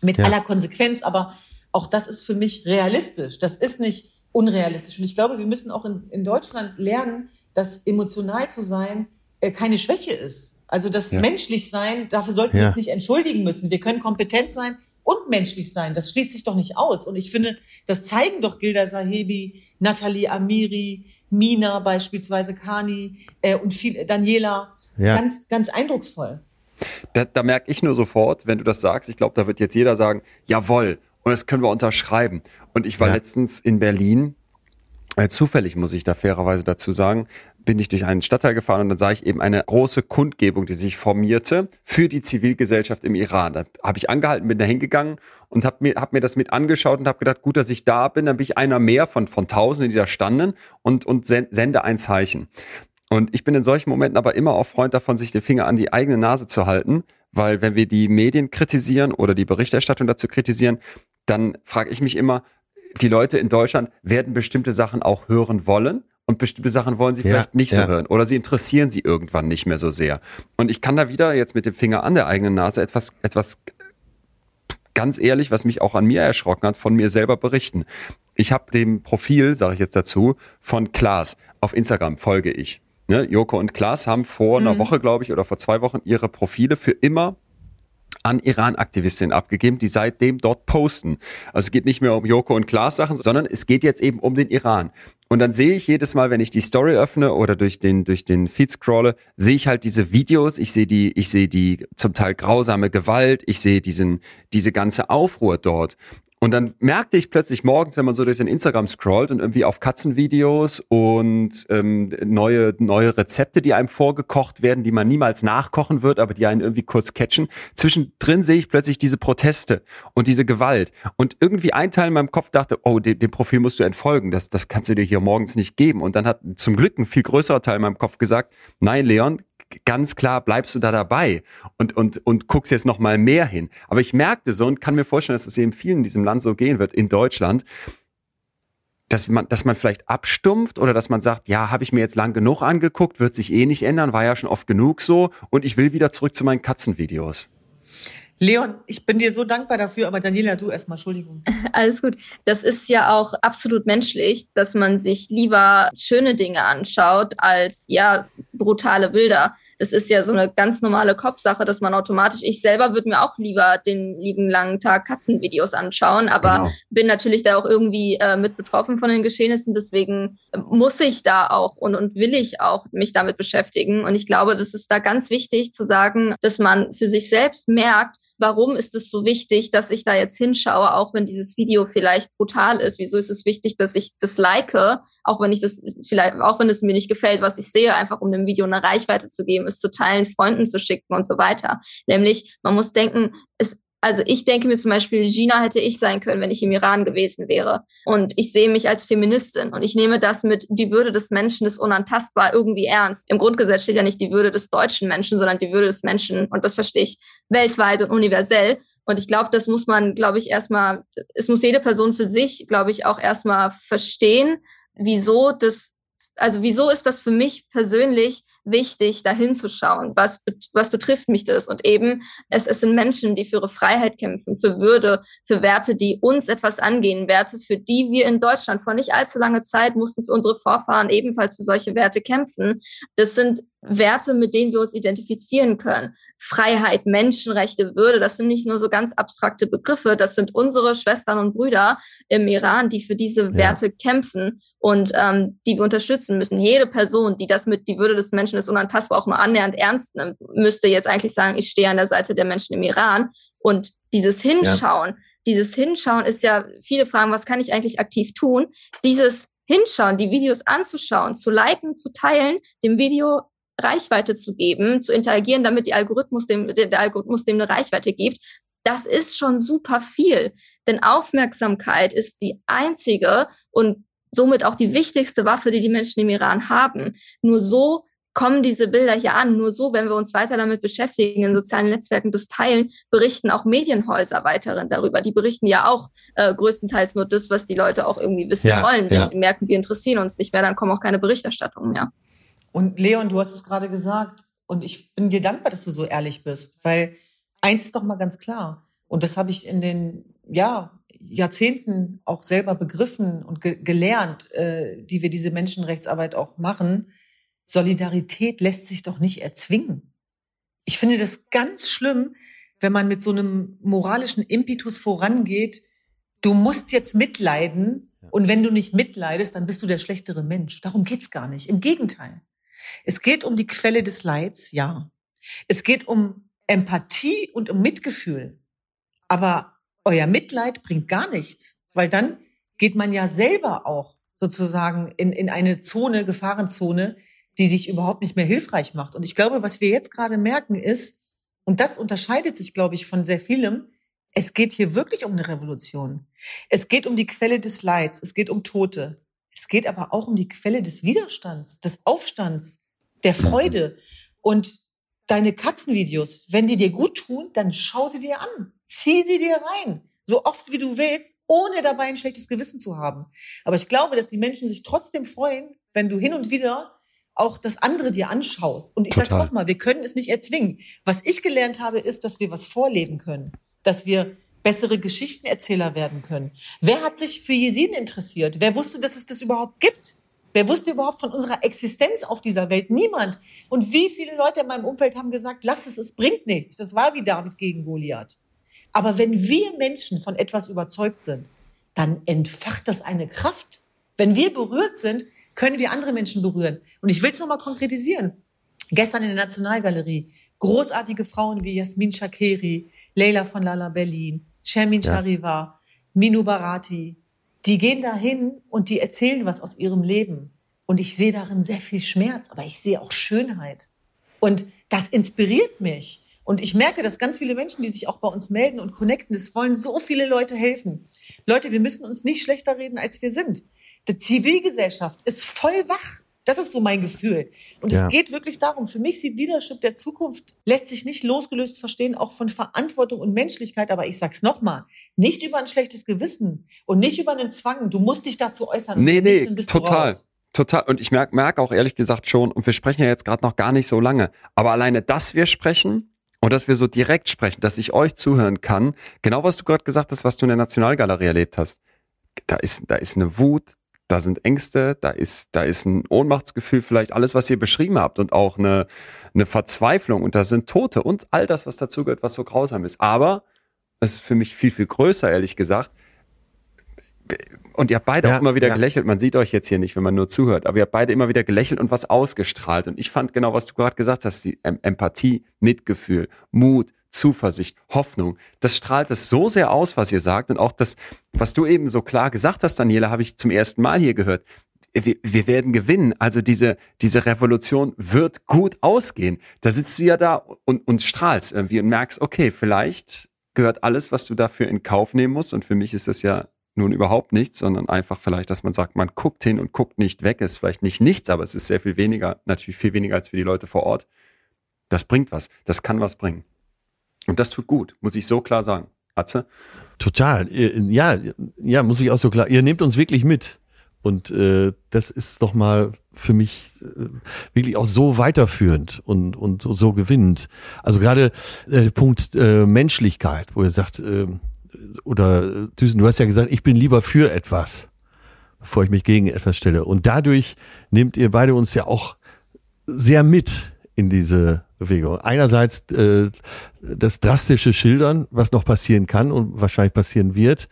S3: mit ja. aller Konsequenz, aber auch das ist für mich realistisch. Das ist nicht unrealistisch. Und ich glaube, wir müssen auch in, in Deutschland lernen, dass emotional zu sein äh, keine Schwäche ist. Also das ja. menschlich sein, dafür sollten wir uns nicht entschuldigen müssen. Wir können kompetent sein, und menschlich sein. Das schließt sich doch nicht aus. Und ich finde, das zeigen doch Gilda Sahebi, Nathalie Amiri, Mina beispielsweise, Kani äh, und viel, Daniela. Ja. Ganz, ganz eindrucksvoll.
S1: Da, da merke ich nur sofort, wenn du das sagst, ich glaube, da wird jetzt jeder sagen, jawohl, und das können wir unterschreiben. Und ich war ja. letztens in Berlin, äh, zufällig muss ich da fairerweise dazu sagen, bin ich durch einen Stadtteil gefahren und dann sah ich eben eine große Kundgebung, die sich formierte für die Zivilgesellschaft im Iran. Da habe ich angehalten, bin da hingegangen und habe mir, hab mir das mit angeschaut und habe gedacht, gut, dass ich da bin, dann bin ich einer mehr von, von Tausenden, die da standen und, und sende ein Zeichen. Und ich bin in solchen Momenten aber immer auch Freund davon, sich den Finger an die eigene Nase zu halten, weil wenn wir die Medien kritisieren oder die Berichterstattung dazu kritisieren, dann frage ich mich immer, die Leute in Deutschland werden bestimmte Sachen auch hören wollen und bestimmte Sachen wollen sie vielleicht ja, nicht ja. so hören oder sie interessieren sie irgendwann nicht mehr so sehr. Und ich kann da wieder jetzt mit dem Finger an der eigenen Nase etwas, etwas ganz ehrlich, was mich auch an mir erschrocken hat, von mir selber berichten. Ich habe dem Profil, sage ich jetzt dazu, von Klaas auf Instagram folge ich. Ne, Joko und Klaas haben vor mhm. einer Woche, glaube ich, oder vor zwei Wochen ihre Profile für immer an Iran-Aktivistinnen abgegeben, die seitdem dort posten. Also es geht nicht mehr um Joko und Klaas Sachen, sondern es geht jetzt eben um den Iran. Und dann sehe ich jedes Mal, wenn ich die Story öffne oder durch den, durch den Feed scrolle, sehe ich halt diese Videos, ich sehe die, ich sehe die zum Teil grausame Gewalt, ich sehe diesen, diese ganze Aufruhr dort. Und dann merkte ich plötzlich morgens, wenn man so durch den Instagram scrollt und irgendwie auf Katzenvideos und ähm, neue, neue Rezepte, die einem vorgekocht werden, die man niemals nachkochen wird, aber die einen irgendwie kurz catchen. Zwischendrin sehe ich plötzlich diese Proteste und diese Gewalt. Und irgendwie ein Teil in meinem Kopf dachte, oh, dem, dem Profil musst du entfolgen, das, das kannst du dir hier morgens nicht geben. Und dann hat zum Glück ein viel größerer Teil in meinem Kopf gesagt, nein, Leon, ganz klar bleibst du da dabei und, und, und guckst jetzt noch mal mehr hin. Aber ich merkte so und kann mir vorstellen, dass es eben vielen in diesem Land so gehen wird, in Deutschland, dass man, dass man vielleicht abstumpft oder dass man sagt, ja, habe ich mir jetzt lang genug angeguckt, wird sich eh nicht ändern, war ja schon oft genug so und ich will wieder zurück zu meinen Katzenvideos.
S3: Leon, ich bin dir so dankbar dafür, aber Daniela, du erstmal, Entschuldigung.
S2: Alles gut. Das ist ja auch absolut menschlich, dass man sich lieber schöne Dinge anschaut als ja brutale Bilder. Das ist ja so eine ganz normale Kopfsache, dass man automatisch, ich selber würde mir auch lieber den lieben langen Tag Katzenvideos anschauen, aber genau. bin natürlich da auch irgendwie äh, mit betroffen von den Geschehnissen. Deswegen muss ich da auch und, und will ich auch mich damit beschäftigen. Und ich glaube, das ist da ganz wichtig zu sagen, dass man für sich selbst merkt, warum ist es so wichtig, dass ich da jetzt hinschaue, auch wenn dieses Video vielleicht brutal ist? Wieso ist es wichtig, dass ich das like, auch wenn ich das vielleicht, auch wenn es mir nicht gefällt, was ich sehe, einfach um dem Video eine Reichweite zu geben, es zu teilen, Freunden zu schicken und so weiter. Nämlich, man muss denken, es also ich denke mir zum Beispiel, Gina hätte ich sein können, wenn ich im Iran gewesen wäre. Und ich sehe mich als Feministin und ich nehme das mit die Würde des Menschen ist unantastbar irgendwie ernst. Im Grundgesetz steht ja nicht die Würde des deutschen Menschen, sondern die Würde des Menschen. Und das verstehe ich weltweit und universell. Und ich glaube, das muss man, glaube ich, erstmal, es muss jede Person für sich, glaube ich, auch erstmal verstehen, wieso das, also wieso ist das für mich persönlich wichtig, da hinzuschauen. Was, was betrifft mich das? Und eben, es, es sind Menschen, die für ihre Freiheit kämpfen, für Würde, für Werte, die uns etwas angehen, Werte, für die wir in Deutschland vor nicht allzu langer Zeit mussten für unsere Vorfahren ebenfalls für solche Werte kämpfen. Das sind Werte, mit denen wir uns identifizieren können. Freiheit, Menschenrechte, Würde, das sind nicht nur so ganz abstrakte Begriffe, das sind unsere Schwestern und Brüder im Iran, die für diese ja. Werte kämpfen und ähm, die wir unterstützen müssen. Jede Person, die das mit die Würde des Menschen ist unantastbar auch nur annähernd ernst nimmt, müsste jetzt eigentlich sagen, ich stehe an der Seite der Menschen im Iran. Und dieses Hinschauen, ja. dieses Hinschauen ist ja, viele fragen, was kann ich eigentlich aktiv tun? Dieses Hinschauen, die Videos anzuschauen, zu liken, zu teilen, dem Video Reichweite zu geben, zu interagieren, damit die Algorithmus dem, der Algorithmus dem eine Reichweite gibt, das ist schon super viel. Denn Aufmerksamkeit ist die einzige und somit auch die wichtigste Waffe, die die Menschen im Iran haben. Nur so kommen diese Bilder hier an. Nur so, wenn wir uns weiter damit beschäftigen, in sozialen Netzwerken das teilen, berichten auch Medienhäuser weiterhin darüber. Die berichten ja auch äh, größtenteils nur das, was die Leute auch irgendwie wissen ja, wollen. Wenn ja. sie merken, wir interessieren uns nicht mehr, dann kommen auch keine Berichterstattungen mehr.
S3: Und Leon, du hast es gerade gesagt, und ich bin dir dankbar, dass du so ehrlich bist, weil eins ist doch mal ganz klar, und das habe ich in den ja, Jahrzehnten auch selber begriffen und ge gelernt, äh, die wir diese Menschenrechtsarbeit auch machen. Solidarität lässt sich doch nicht erzwingen. Ich finde das ganz schlimm, wenn man mit so einem moralischen Impetus vorangeht, du musst jetzt mitleiden und wenn du nicht mitleidest, dann bist du der schlechtere Mensch. Darum geht's gar nicht. Im Gegenteil. Es geht um die Quelle des Leids, ja. Es geht um Empathie und um Mitgefühl. Aber euer Mitleid bringt gar nichts, weil dann geht man ja selber auch sozusagen in, in eine Zone, Gefahrenzone, die dich überhaupt nicht mehr hilfreich macht. Und ich glaube, was wir jetzt gerade merken ist, und das unterscheidet sich, glaube ich, von sehr vielem, es geht hier wirklich um eine Revolution. Es geht um die Quelle des Leids, es geht um Tote. Es geht aber auch um die Quelle des Widerstands, des Aufstands, der Freude. Und deine Katzenvideos, wenn die dir gut tun, dann schau sie dir an. Zieh sie dir rein. So oft wie du willst, ohne dabei ein schlechtes Gewissen zu haben. Aber ich glaube, dass die Menschen sich trotzdem freuen, wenn du hin und wieder auch das andere dir anschaust. Und ich Total. sag's nochmal, wir können es nicht erzwingen. Was ich gelernt habe, ist, dass wir was vorleben können. Dass wir bessere Geschichtenerzähler werden können. Wer hat sich für Jesiden interessiert? Wer wusste, dass es das überhaupt gibt? Wer wusste überhaupt von unserer Existenz auf dieser Welt? Niemand. Und wie viele Leute in meinem Umfeld haben gesagt, lass es, es bringt nichts. Das war wie David gegen Goliath. Aber wenn wir Menschen von etwas überzeugt sind, dann entfacht das eine Kraft. Wenn wir berührt sind, können wir andere Menschen berühren. Und ich will es nochmal konkretisieren. Gestern in der Nationalgalerie, großartige Frauen wie Jasmin Shakeri, Leila von Lala Berlin, Shermin ja. Shariva, Minu Barati, die gehen dahin und die erzählen was aus ihrem Leben. Und ich sehe darin sehr viel Schmerz, aber ich sehe auch Schönheit. Und das inspiriert mich. Und ich merke, dass ganz viele Menschen, die sich auch bei uns melden und connecten, es wollen so viele Leute helfen. Leute, wir müssen uns nicht schlechter reden, als wir sind. Die Zivilgesellschaft ist voll wach. Das ist so mein Gefühl. Und ja. es geht wirklich darum, für mich sieht Leadership der Zukunft, lässt sich nicht losgelöst verstehen, auch von Verantwortung und Menschlichkeit. Aber ich sag's nochmal, nicht über ein schlechtes Gewissen und nicht über einen Zwang. Du musst dich dazu äußern.
S1: Nee, nee, total. Total. Und ich merke merk auch ehrlich gesagt schon, und wir sprechen ja jetzt gerade noch gar nicht so lange, aber alleine, dass wir sprechen und dass wir so direkt sprechen, dass ich euch zuhören kann, genau was du gerade gesagt hast, was du in der Nationalgalerie erlebt hast. Da ist, da ist eine Wut, da sind Ängste, da ist, da ist ein Ohnmachtsgefühl, vielleicht alles, was ihr beschrieben habt und auch eine, eine Verzweiflung und da sind Tote und all das, was dazugehört, was so grausam ist. Aber es ist für mich viel, viel größer, ehrlich gesagt. Und ihr habt beide ja, auch immer wieder ja. gelächelt. Man sieht euch jetzt hier nicht, wenn man nur zuhört, aber ihr habt beide immer wieder gelächelt und was ausgestrahlt. Und ich fand genau, was du gerade gesagt hast, die Empathie, Mitgefühl, Mut, Zuversicht, Hoffnung. Das strahlt es so sehr aus, was ihr sagt. Und auch das, was du eben so klar gesagt hast, Daniela, habe ich zum ersten Mal hier gehört. Wir, wir werden gewinnen. Also diese, diese Revolution wird gut ausgehen. Da sitzt du ja da und, und strahlst irgendwie und merkst, okay, vielleicht gehört alles, was du dafür in Kauf nehmen musst. Und für mich ist das ja nun überhaupt nichts, sondern einfach vielleicht, dass man sagt, man guckt hin und guckt nicht weg. Ist vielleicht nicht nichts, aber es ist sehr viel weniger, natürlich viel weniger als für die Leute vor Ort. Das bringt was. Das kann was bringen. Und das tut gut, muss ich so klar sagen. Atze?
S4: Total. Ja, ja, muss ich auch so klar. Ihr nehmt uns wirklich mit. Und äh, das ist doch mal für mich äh, wirklich auch so weiterführend und, und so, so gewinnend. Also gerade äh, Punkt äh, Menschlichkeit, wo ihr sagt, äh, oder Düsen, du hast ja gesagt, ich bin lieber für etwas, bevor ich mich gegen etwas stelle. Und dadurch nehmt ihr beide uns ja auch sehr mit in diese Bewegung. Einerseits äh, das drastische Schildern, was noch passieren kann und wahrscheinlich passieren wird.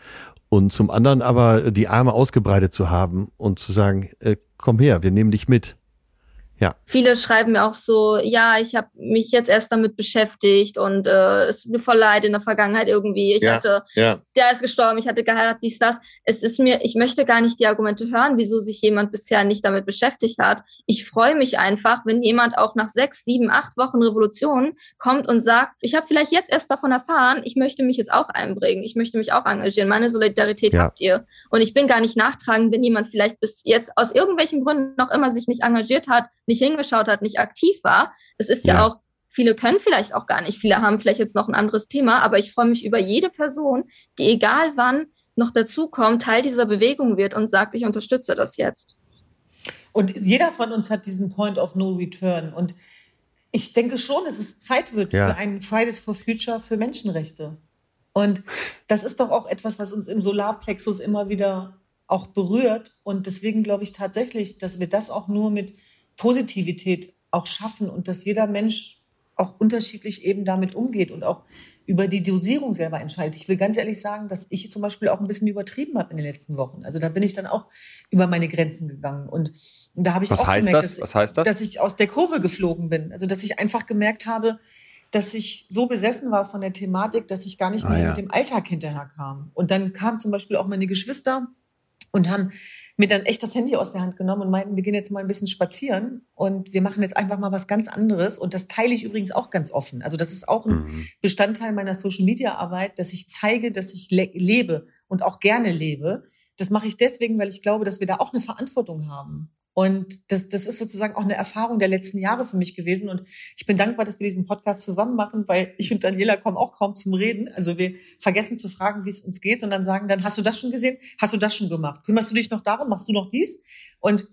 S4: Und zum anderen aber die Arme ausgebreitet zu haben und zu sagen, äh, komm her, wir nehmen dich mit.
S2: Ja. Viele schreiben mir auch so, ja, ich habe mich jetzt erst damit beschäftigt und äh, es tut mir voll leid in der Vergangenheit irgendwie. Ich ja, hatte, ja. der ist gestorben, ich hatte geheiratet, dies, das. Es ist mir, ich möchte gar nicht die Argumente hören, wieso sich jemand bisher nicht damit beschäftigt hat. Ich freue mich einfach, wenn jemand auch nach sechs, sieben, acht Wochen Revolution kommt und sagt, ich habe vielleicht jetzt erst davon erfahren, ich möchte mich jetzt auch einbringen, ich möchte mich auch engagieren. Meine Solidarität ja. habt ihr. Und ich bin gar nicht nachtragend, wenn jemand vielleicht bis jetzt aus irgendwelchen Gründen noch immer sich nicht engagiert hat, nicht hingeschaut hat, nicht aktiv war. Es ist ja. ja auch, viele können vielleicht auch gar nicht, viele haben vielleicht jetzt noch ein anderes Thema, aber ich freue mich über jede Person, die egal wann noch dazukommt, Teil dieser Bewegung wird und sagt, ich unterstütze das jetzt.
S3: Und jeder von uns hat diesen Point of No Return. Und ich denke schon, dass es Zeit wird ja. für einen Fridays for Future für Menschenrechte. Und das ist doch auch etwas, was uns im Solarplexus immer wieder auch berührt. Und deswegen glaube ich tatsächlich, dass wir das auch nur mit Positivität auch schaffen und dass jeder Mensch auch unterschiedlich eben damit umgeht und auch über die Dosierung selber entscheidet. Ich will ganz ehrlich sagen, dass ich zum Beispiel auch ein bisschen übertrieben habe in den letzten Wochen. Also da bin ich dann auch über meine Grenzen gegangen. Und da habe ich
S1: Was
S3: auch
S1: heißt
S3: gemerkt,
S1: das?
S3: Dass,
S1: Was heißt das?
S3: dass ich aus der Kurve geflogen bin. Also dass ich einfach gemerkt habe, dass ich so besessen war von der Thematik, dass ich gar nicht
S1: Ah,
S3: mehr
S1: ja.
S3: mit dem Alltag hinterherkam. Und dann kamen zum Beispiel auch meine Geschwister und haben mir dann echt das Handy aus der Hand genommen und meinten, wir gehen jetzt mal ein bisschen spazieren und wir machen jetzt einfach mal was ganz anderes. Und das teile ich übrigens auch ganz offen. Also das ist auch ein
S1: Mhm.
S3: Bestandteil meiner Social-Media-Arbeit, dass ich zeige, dass ich le lebe und auch gerne lebe. Das mache ich deswegen, weil ich glaube, dass wir da auch eine Verantwortung haben. Und das, das ist sozusagen auch eine Erfahrung der letzten Jahre für mich gewesen. Und ich bin dankbar, dass wir diesen Podcast zusammen machen, weil ich und Daniela kommen auch kaum zum Reden. Also wir vergessen zu fragen, wie es uns geht und dann sagen dann, hast du das schon gesehen? Hast du das schon gemacht? Kümmerst du dich noch darum? Machst du noch dies? Und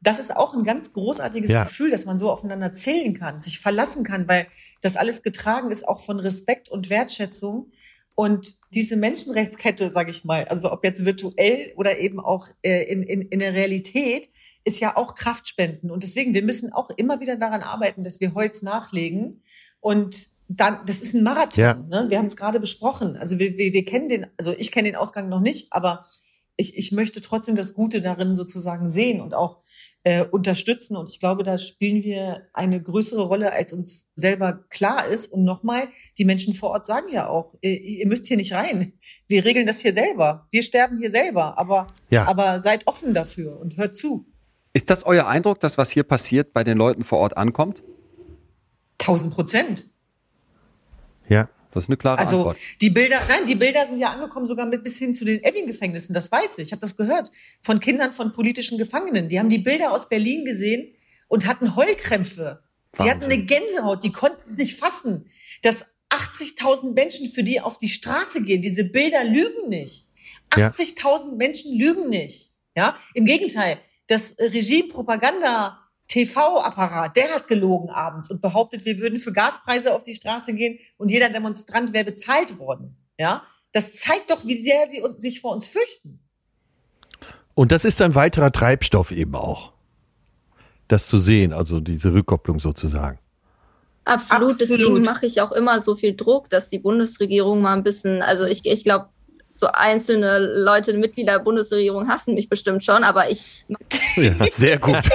S3: das ist auch ein ganz großartiges
S4: Ja.
S3: Gefühl, dass man so aufeinander zählen kann, sich verlassen kann, weil das alles getragen ist auch von Respekt und Wertschätzung. Und diese Menschenrechtskette, sage ich mal, also ob jetzt virtuell oder eben auch äh, in, in, in der Realität, ist ja auch Kraftspenden. Und deswegen, wir müssen auch immer wieder daran arbeiten, dass wir Holz nachlegen. Und dann, das ist ein Marathon.
S4: Ja.
S3: Ne? Wir haben es gerade besprochen. Also wir, wir, wir kennen den, also ich kenne den Ausgang noch nicht, aber ich, ich möchte trotzdem das Gute darin sozusagen sehen und auch äh, unterstützen. Und ich glaube, da spielen wir eine größere Rolle, als uns selber klar ist. Und nochmal, die Menschen vor Ort sagen ja auch, ihr, ihr müsst hier nicht rein. Wir regeln das hier selber. Wir sterben hier selber. Aber,
S4: Ja.
S3: aber seid offen dafür und hört zu.
S1: Ist das euer Eindruck, dass was hier passiert bei den Leuten vor Ort ankommt?
S3: Tausend Prozent.
S4: Ja.
S1: Das ist eine klare
S3: Also
S1: Antwort.
S3: die Bilder, nein, die Bilder sind ja angekommen sogar mit bis hin zu den Evin-Gefängnissen. Das weiß ich. Ich habe das gehört von Kindern von politischen Gefangenen. Die haben die Bilder aus Berlin gesehen und hatten Heulkrämpfe. Die hatten
S1: Wahnsinn.
S3: eine Gänsehaut. Die konnten es nicht fassen, dass 80.000 Menschen für die auf die Straße gehen. Diese Bilder lügen nicht.
S4: Ja.
S3: 80.000 Menschen lügen nicht. Ja, im Gegenteil. Das äh, Regime-Propaganda TV-Apparat, der hat gelogen abends und behauptet, wir würden für Gaspreise auf die Straße gehen und jeder Demonstrant wäre bezahlt worden. Ja, das zeigt doch, wie sehr sie sich vor uns fürchten.
S4: Und das ist ein weiterer Treibstoff eben auch. Das zu sehen, also diese Rückkopplung sozusagen.
S2: Absolut,
S3: Absolut.
S2: deswegen mache ich auch immer so viel Druck, dass die Bundesregierung mal ein bisschen, also ich, ich glaube, so einzelne Leute, Mitglieder der Bundesregierung hassen mich bestimmt schon, aber ich,
S4: Ja.
S1: Sehr gut.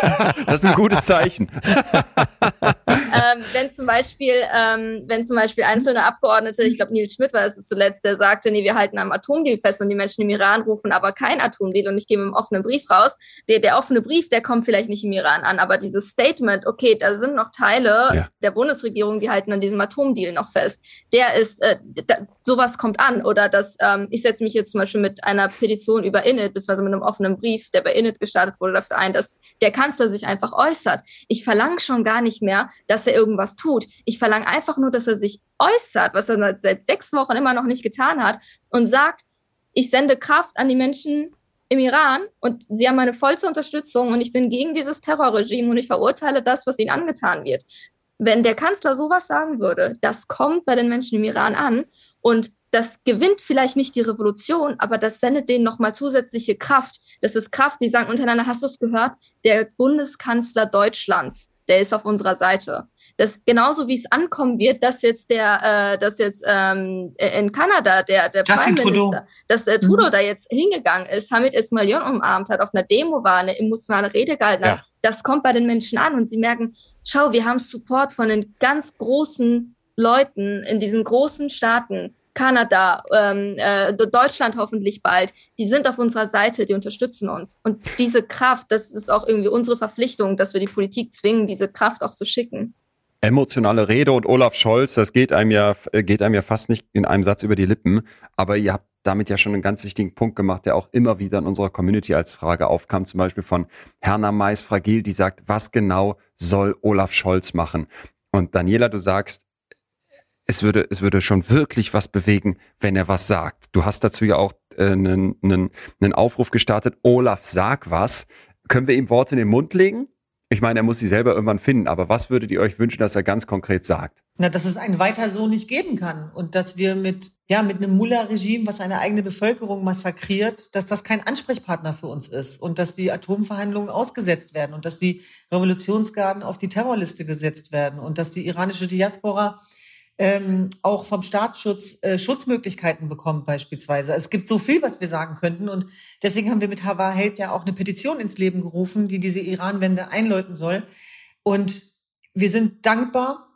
S1: Das ist ein gutes Zeichen.
S2: ähm, wenn zum Beispiel, ähm, wenn zum Beispiel einzelne Abgeordnete, ich glaube Nils Schmidt war es zuletzt, der sagte, nee, wir halten am Atomdeal fest und die Menschen im Iran rufen aber kein Atomdeal und ich gehe mit einem offenen Brief raus. Der, der offene Brief, der kommt vielleicht nicht im Iran an, aber dieses Statement, okay, da sind noch Teile
S1: Ja.
S2: der Bundesregierung, die halten an diesem Atomdeal noch fest. Der ist, äh, da, sowas kommt an oder dass ähm, ich setze mich jetzt zum Beispiel mit einer Petition über Init, beziehungsweise mit einem offenen Brief, der bei Init gestartet wurde, dafür ein, dass der Kanzler sich einfach äußert. Ich verlange schon gar nicht mehr, dass er irgendwas tut. Ich verlange einfach nur, dass er sich äußert, was er seit- sechs Wochen immer noch nicht getan hat und sagt, ich sende Kraft an die Menschen im Iran und sie haben meine vollste Unterstützung und ich bin gegen dieses Terrorregime und ich verurteile das, was ihnen angetan wird. Wenn der Kanzler sowas sagen würde, das kommt bei den Menschen im Iran an und das gewinnt vielleicht nicht die Revolution, aber das sendet denen nochmal zusätzliche Kraft. Das ist Kraft, die sagen untereinander, hast du es gehört? Der Bundeskanzler Deutschlands, der ist auf unserer Seite. Das genauso wie es ankommen wird, dass jetzt der, äh, dass jetzt ähm, in Kanada der der
S3: Justin
S2: Prime
S3: Trudeau.
S2: Minister, dass der Trudeau
S3: Mhm.
S2: da jetzt hingegangen ist, Hamid Ismail umarmt hat, auf einer Demo war, eine emotionale Rede gehalten hat.
S4: Ja.
S2: Das kommt bei den Menschen an und sie merken, schau, wir haben Support von den ganz großen Leuten in diesen großen Staaten. Kanada, ähm, äh, Deutschland hoffentlich bald, die sind auf unserer Seite, die unterstützen uns. Und diese Kraft, das ist auch irgendwie unsere Verpflichtung, dass wir die Politik zwingen, diese Kraft auch zu schicken.
S1: Emotionale Rede und Olaf Scholz, das geht einem ja, geht einem ja fast nicht in einem Satz über die Lippen. Aber ihr habt damit ja schon einen ganz wichtigen Punkt gemacht, der auch immer wieder in unserer Community als Frage aufkam, zum Beispiel von Herna Mais Fragil, die sagt, was genau soll Olaf Scholz machen? Und Daniela, du sagst, es würde, es würde schon wirklich was bewegen, wenn er was sagt. Du hast dazu ja auch äh, einen, einen, einen Aufruf gestartet, Olaf, sag was. Können wir ihm Worte in den Mund legen? Ich meine, er muss sie selber irgendwann finden, aber was würdet ihr euch wünschen, dass er ganz konkret sagt?
S3: Na, dass es ein weiter so nicht geben kann und dass wir mit, ja, mit einem Mullah-Regime, was eine eigene Bevölkerung massakriert, dass das kein Ansprechpartner für uns ist und dass die Atomverhandlungen ausgesetzt werden und dass die Revolutionsgarden auf die Terrorliste gesetzt werden und dass die iranische Diaspora ähm, auch vom Staatsschutz äh, Schutzmöglichkeiten bekommt beispielsweise. Es gibt so viel, was wir sagen könnten und deswegen haben wir mit Hava Help ja auch eine Petition ins Leben gerufen, die diese Iran-Wende einläuten soll. Und wir sind dankbar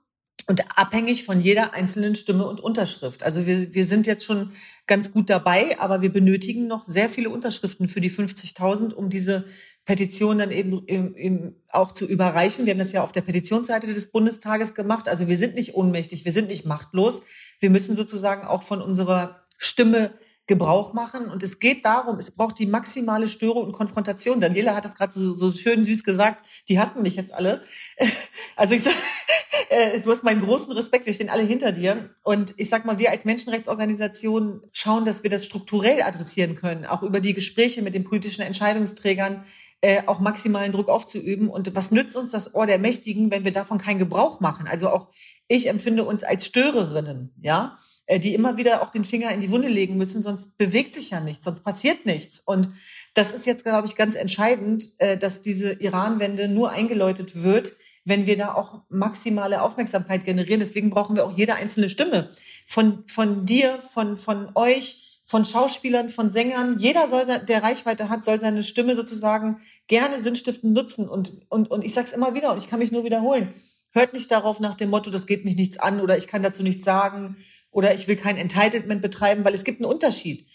S3: und abhängig von jeder einzelnen Stimme und Unterschrift. Also wir, wir sind jetzt schon ganz gut dabei, aber wir benötigen noch sehr viele Unterschriften für die 50.000, um diese Petition dann eben, eben auch zu überreichen. Wir haben das ja auf der Petitionsseite des Bundestages gemacht. Also wir sind nicht ohnmächtig, wir sind nicht machtlos. Wir müssen sozusagen auch von unserer Stimme Gebrauch machen. Und es geht darum, es braucht die maximale Störung und Konfrontation. Daniela hat das gerade so, so schön süß gesagt, die hassen mich jetzt alle. Also ich sag, äh, du hast meinen großen Respekt, wir stehen alle hinter dir. Und ich sag mal, wir als Menschenrechtsorganisation schauen, dass wir das strukturell adressieren können, auch über die Gespräche mit den politischen Entscheidungsträgern, äh, auch maximalen Druck aufzuüben. Und was nützt uns das Ohr der Mächtigen, wenn wir davon keinen Gebrauch machen? Also auch ich empfinde uns als Störerinnen, ja, die immer wieder auch den Finger in die Wunde legen müssen, sonst bewegt sich ja nichts, sonst passiert nichts. Und das ist jetzt, glaube ich, ganz entscheidend, äh, dass diese Iran-Wende nur eingeläutet wird, wenn wir da auch maximale Aufmerksamkeit generieren. Deswegen brauchen wir auch jede einzelne Stimme von, von dir, von, von euch, von Schauspielern, von Sängern. Jeder soll, der Reichweite hat, soll seine Stimme sozusagen gerne sinnstiftend nutzen. Und, und, und ich sage es immer wieder und ich kann mich nur wiederholen. Hört nicht darauf nach dem Motto, das geht mich nichts an oder ich kann dazu nichts sagen oder ich will kein Entitlement betreiben, weil es gibt einen Unterschied.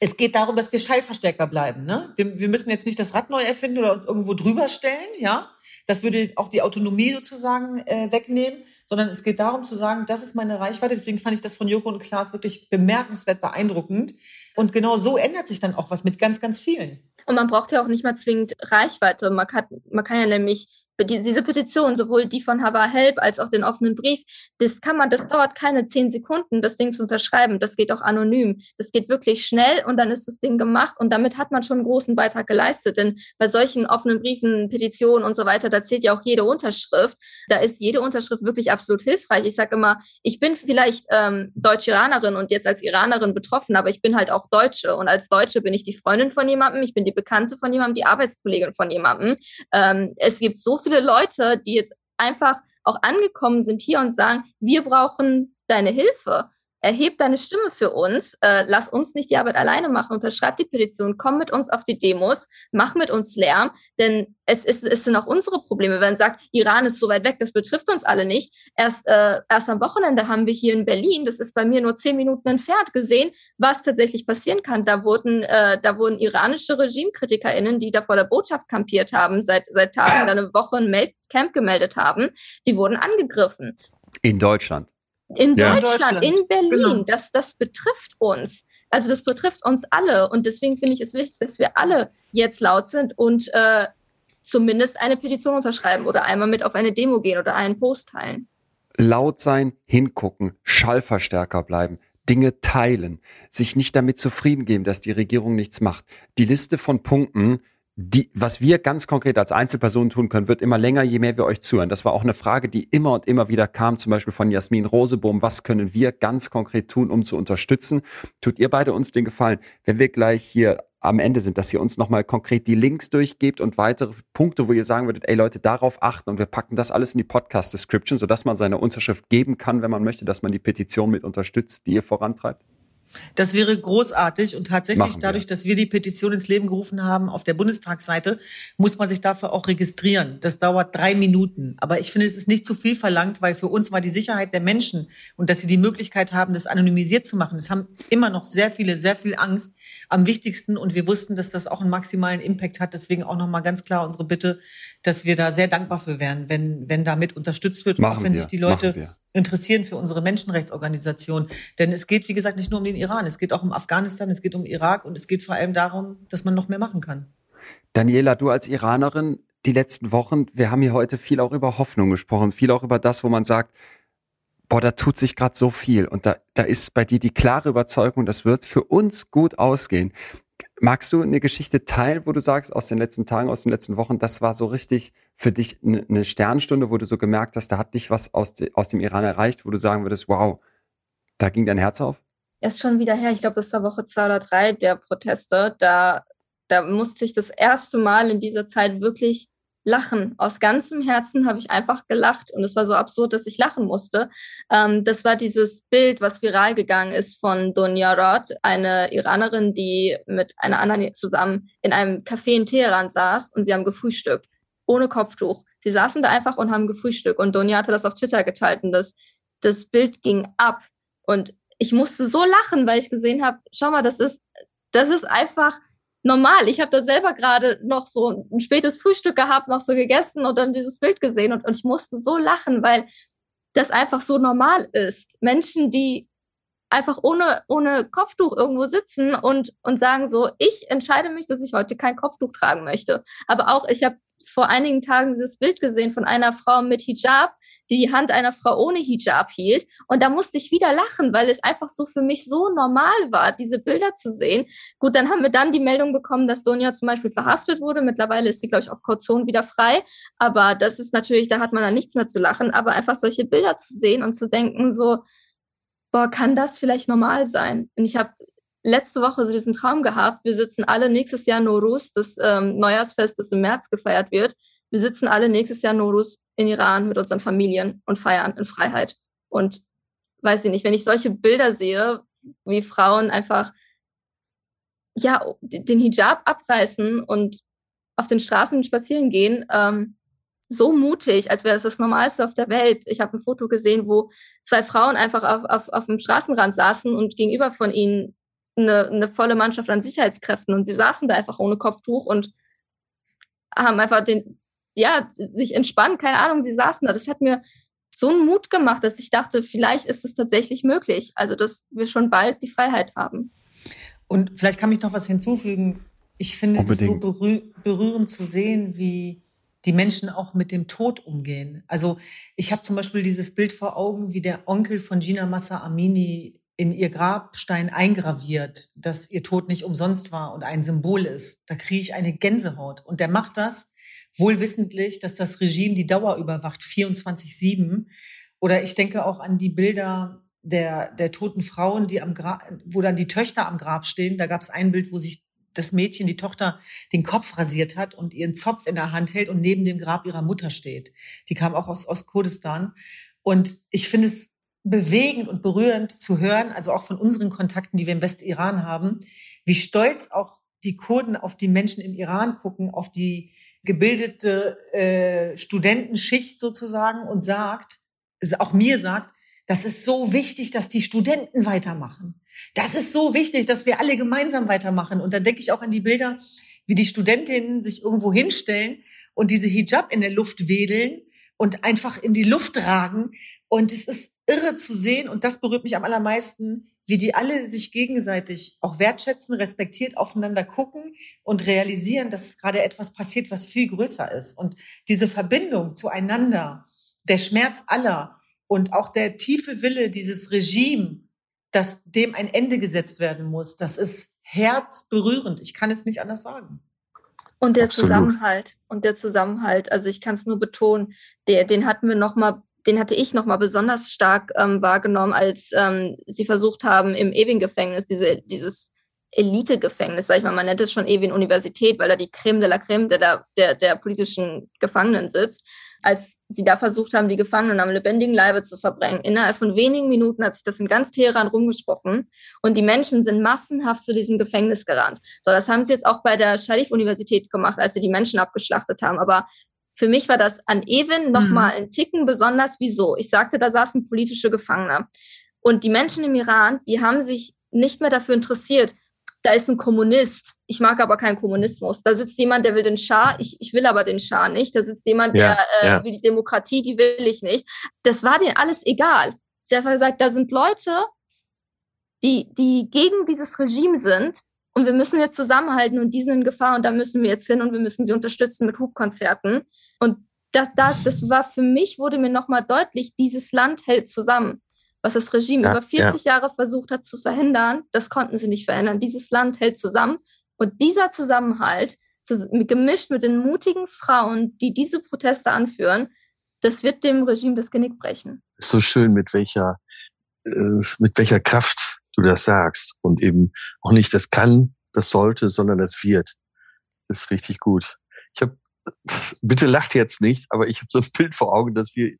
S3: Es geht darum, dass wir Schallverstärker bleiben. Ne? Wir, wir müssen jetzt nicht das Rad neu erfinden oder uns irgendwo drüber stellen. Ja, das würde auch die Autonomie sozusagen äh, wegnehmen sondern es geht darum zu sagen, das ist meine Reichweite. Deswegen fand ich das von Joko und Klaas wirklich bemerkenswert beeindruckend. Und genau so ändert sich dann auch was mit ganz, ganz vielen.
S2: Und man braucht ja auch nicht mal zwingend Reichweite. Man kann, man kann ja nämlich diese Petition, sowohl die von Hava Help als auch den offenen Brief, das kann man, das dauert keine zehn Sekunden, das Ding zu unterschreiben. Das geht auch anonym. Das geht wirklich schnell und dann ist das Ding gemacht und damit hat man schon einen großen Beitrag geleistet. Denn bei solchen offenen Briefen, Petitionen und so weiter, da zählt ja auch jede Unterschrift. Da ist jede Unterschrift wirklich absolut hilfreich. Ich sage immer, ich bin vielleicht ähm, Deutsch-Iranerin und jetzt als Iranerin betroffen, aber ich bin halt auch Deutsche und als Deutsche bin ich die Freundin von jemandem, ich bin die Bekannte von jemandem, die Arbeitskollegin von jemandem. Ähm, es gibt so viele Leute, die jetzt einfach auch angekommen sind hier und sagen, wir brauchen deine Hilfe erheb deine Stimme für uns, äh, lass uns nicht die Arbeit alleine machen, unterschreib die Petition, komm mit uns auf die Demos, mach mit uns Lärm, denn es, ist, es sind auch unsere Probleme. Wenn man sagt, Iran ist so weit weg, das betrifft uns alle nicht. Erst, äh, erst am Wochenende haben wir hier in Berlin, das ist bei mir nur zehn Minuten entfernt, gesehen, was tatsächlich passieren kann. Da wurden, äh, da wurden iranische RegimekritikerInnen, die da vor der Botschaft kampiert haben, seit, seit Tagen, eine Woche ein Camp gemeldet haben, die wurden angegriffen.
S1: In Deutschland.
S2: In ja. Deutschland, in Berlin. Genau. Das, das betrifft uns. Also das betrifft uns alle. Und deswegen finde ich es wichtig, dass wir alle jetzt laut sind und äh, zumindest eine Petition unterschreiben oder einmal mit auf eine Demo gehen oder einen Post teilen.
S1: Laut sein, hingucken, Schallverstärker bleiben, Dinge teilen, sich nicht damit zufrieden geben, dass die Regierung nichts macht. Die Liste von Punkten, die, was wir ganz konkret als Einzelpersonen tun können, wird immer länger, je mehr wir euch zuhören. Das war auch eine Frage, die immer und immer wieder kam, zum Beispiel von Jasmin Rosebohm. Was können wir ganz konkret tun, um zu unterstützen? Tut ihr beide uns den Gefallen, wenn wir gleich hier am Ende sind, dass ihr uns nochmal konkret die Links durchgebt und weitere Punkte, wo ihr sagen würdet, ey Leute, darauf achten und wir packen das alles in die Podcast-Description, sodass man seine Unterschrift geben kann, wenn man möchte, dass man die Petition mit unterstützt, die ihr vorantreibt?
S3: Das wäre großartig und tatsächlich dadurch, dass wir die Petition ins Leben gerufen haben auf der Bundestagsseite, muss man sich dafür auch registrieren. Das dauert drei Minuten. Aber ich finde, es ist nicht zu viel verlangt, weil für uns war die Sicherheit der Menschen und dass sie die Möglichkeit haben, das anonymisiert zu machen. Es haben immer noch sehr viele, sehr viel Angst am wichtigsten und wir wussten, dass das auch einen maximalen Impact hat. Deswegen auch nochmal ganz klar unsere Bitte, dass wir da sehr dankbar für wären, wenn, wenn damit unterstützt wird,
S1: machen
S3: auch wenn
S1: wir,
S3: sich die Leute interessieren für unsere Menschenrechtsorganisation. Denn es geht, wie gesagt, nicht nur um den Iran, es geht auch um Afghanistan, es geht um Irak und es geht vor allem darum, dass man noch mehr machen kann.
S1: Daniela, du als Iranerin, die letzten Wochen, wir haben hier heute viel auch über Hoffnung gesprochen, viel auch über das, wo man sagt, boah, da tut sich gerade so viel und da, da ist bei dir die klare Überzeugung, das wird für uns gut ausgehen. Magst du eine Geschichte teilen, wo du sagst, aus den letzten Tagen, aus den letzten Wochen, das war so richtig für dich eine Sternstunde, wo du so gemerkt hast, da hat dich was aus, de, aus dem Iran erreicht, wo du sagen würdest, wow, da ging dein Herz auf?
S2: Er ist schon wieder her, ich glaube, das war Woche zwei oder drei der Proteste. Da, da musste ich das erste Mal in dieser Zeit wirklich lachen. Aus ganzem Herzen habe ich einfach gelacht und es war so absurd, dass ich lachen musste. Ähm, das war dieses Bild, was viral gegangen ist von Donia Rod, eine Iranerin, die mit einer anderen zusammen in einem Café in Teheran saß und sie haben gefrühstückt, ohne Kopftuch. Sie saßen da einfach und haben gefrühstückt und Donia hatte das auf Twitter geteilt und das, das Bild ging ab und ich musste so lachen, weil ich gesehen habe, schau mal, das ist, das ist einfach normal. Ich habe da selber gerade noch so ein spätes Frühstück gehabt, noch so gegessen und dann dieses Bild gesehen und, und ich musste so lachen, weil das einfach so normal ist. Menschen, die einfach ohne, ohne Kopftuch irgendwo sitzen und, und sagen so, ich entscheide mich, dass ich heute kein Kopftuch tragen möchte. Aber auch, ich habe vor einigen Tagen dieses Bild gesehen von einer Frau mit Hijab, die die Hand einer Frau ohne Hijab hielt. Und da musste ich wieder lachen, weil es einfach so für mich so normal war, diese Bilder zu sehen. Gut, dann haben wir dann die Meldung bekommen, dass Donja zum Beispiel verhaftet wurde. Mittlerweile ist sie, glaube ich, auf Kaution wieder frei. Aber das ist natürlich, da hat man dann nichts mehr zu lachen. Aber einfach solche Bilder zu sehen und zu denken, so, boah, kann das vielleicht normal sein? Und ich habe letzte Woche so diesen Traum gehabt. Wir sitzen alle nächstes Jahr Norus, das ähm, Neujahrsfest, das im März gefeiert wird. Wir sitzen alle nächstes Jahr Norus in Iran mit unseren Familien und feiern in Freiheit. Und weiß ich nicht, wenn ich solche Bilder sehe, wie Frauen einfach ja den Hijab abreißen und auf den Straßen spazieren gehen, ähm, so mutig, als wäre es das Normalste auf der Welt. Ich habe ein Foto gesehen, wo zwei Frauen einfach auf, auf, auf dem Straßenrand saßen und gegenüber von ihnen eine, eine volle Mannschaft an Sicherheitskräften und sie saßen da einfach ohne Kopftuch und haben einfach den, ja, sich entspannt, keine Ahnung, sie saßen da. Das hat mir so einen Mut gemacht, dass ich dachte, vielleicht ist es tatsächlich möglich. Also, dass wir schon bald die Freiheit haben.
S3: Und vielleicht kann ich noch was hinzufügen. Ich finde es so berühr berührend zu sehen, wie die Menschen auch mit dem Tod umgehen. Also ich habe zum Beispiel dieses Bild vor Augen, wie der Onkel von Gina Massa Amini in ihr Grabstein eingraviert, dass ihr Tod nicht umsonst war und ein Symbol ist. Da kriege ich eine Gänsehaut. Und der macht das wohlwissentlich, dass das Regime die Dauer überwacht, 24-7. Oder ich denke auch an die Bilder der, der toten Frauen, die am Grab, wo dann die Töchter am Grab stehen. Da gab es ein Bild, wo sich das Mädchen, die Tochter, den Kopf rasiert hat und ihren Zopf in der Hand hält und neben dem Grab ihrer Mutter steht. Die kam auch aus Ostkurdistan. Und ich finde es bewegend und berührend zu hören, also auch von unseren Kontakten, die wir im Westiran haben, wie stolz auch die Kurden auf die Menschen im Iran gucken, auf die gebildete äh, Studentenschicht sozusagen und sagt, also auch mir sagt, das ist so wichtig, dass die Studenten weitermachen. Das ist so wichtig, dass wir alle gemeinsam weitermachen. Und dann denke ich auch an die Bilder, wie die Studentinnen sich irgendwo hinstellen und diese Hijab in der Luft wedeln und einfach in die Luft tragen. Und es ist irre zu sehen und das berührt mich am allermeisten, wie die alle sich gegenseitig auch wertschätzen, respektiert aufeinander gucken und realisieren, dass gerade etwas passiert, was viel größer ist. Und diese Verbindung zueinander, der Schmerz aller und auch der tiefe Wille dieses Regime, dass dem ein Ende gesetzt werden muss, das ist herzberührend. Ich kann es nicht anders sagen.
S2: Und der Absolut. Zusammenhalt und der Zusammenhalt, also ich kann es nur betonen, der, den hatten wir noch mal, den hatte ich noch mal besonders stark ähm, wahrgenommen, als ähm, sie versucht haben im Ewing-Gefängnis diese dieses Elite-Gefängnis, sag ich mal, man nennt es schon Ewing-Universität, weil da die Creme de la Creme der, der, der politischen Gefangenen sitzt als sie da versucht haben, die Gefangenen am lebendigen Leibe zu verbrennen. Innerhalb von wenigen Minuten hat sich das in ganz Teheran rumgesprochen und die Menschen sind massenhaft zu diesem Gefängnis gerannt. So, das haben sie jetzt auch bei der Sharif-Universität gemacht, als sie die Menschen abgeschlachtet haben. Aber für mich war das an Evin nochmal mhm. ein Ticken besonders. Wieso? Ich sagte, da saßen politische Gefangene. Und die Menschen im Iran, die haben sich nicht mehr dafür interessiert, da ist ein Kommunist. Ich mag aber keinen Kommunismus. Da sitzt jemand, der will den Schah. Ich, ich will aber den Schah nicht. Da sitzt jemand, ja, der äh, ja. will die Demokratie, die will ich nicht. Das war denen alles egal. Sie haben gesagt, da sind Leute, die, die gegen dieses Regime sind. Und wir müssen jetzt zusammenhalten und die sind in Gefahr und da müssen wir jetzt hin und wir müssen sie unterstützen mit Hubkonzerten. Und das, das, das war für mich, wurde mir nochmal deutlich, dieses Land hält zusammen was das Regime ja, über 40 ja. Jahre versucht hat zu verhindern, das konnten sie nicht verändern. Dieses Land hält zusammen Und dieser Zusammenhalt, gemischt mit den mutigen Frauen, die diese Proteste anführen, das wird dem Regime das Genick brechen.
S4: So schön, mit welcher, äh, mit welcher Kraft du das sagst. Und eben auch nicht das kann, das sollte, sondern das wird. Das ist richtig gut. Ich habe, bitte lacht jetzt nicht, aber ich habe so ein Bild vor Augen, dass wir,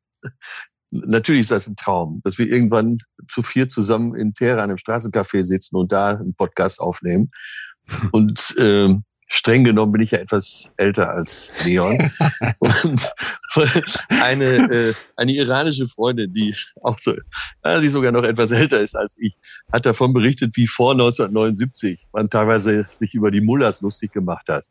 S4: natürlich ist das ein Traum, dass wir irgendwann zu vier zusammen in Teheran im Straßencafé sitzen und da einen Podcast aufnehmen. Und ähm, streng genommen bin ich ja etwas älter als Leon. und eine, äh, eine iranische Freundin, die auch so, ja, die sogar noch etwas älter ist als ich, hat davon berichtet, wie vor 1979 man teilweise sich über die Mullahs lustig gemacht hat.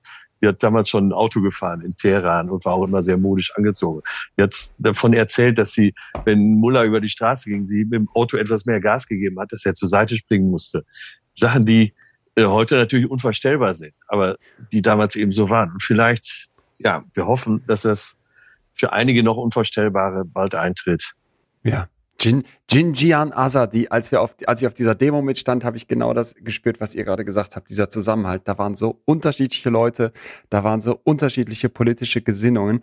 S4: Die hat damals schon ein Auto gefahren in Teheran und war auch immer sehr modisch angezogen. Die hat davon erzählt, dass sie, wenn Mullah über die Straße ging, sie mit dem Auto etwas mehr Gas gegeben hat, dass er zur Seite springen musste. Sachen, die äh, heute natürlich unvorstellbar sind, aber die damals eben so waren. Und vielleicht, ja, wir hoffen, dass das für einige noch Unvorstellbare bald eintritt.
S1: Ja. Jin, Jin Jian Azadi, als wir auf, als ich auf dieser Demo mitstand, habe ich genau das gespürt, was ihr gerade gesagt habt, dieser Zusammenhalt. Da waren so unterschiedliche Leute, da waren so unterschiedliche politische Gesinnungen,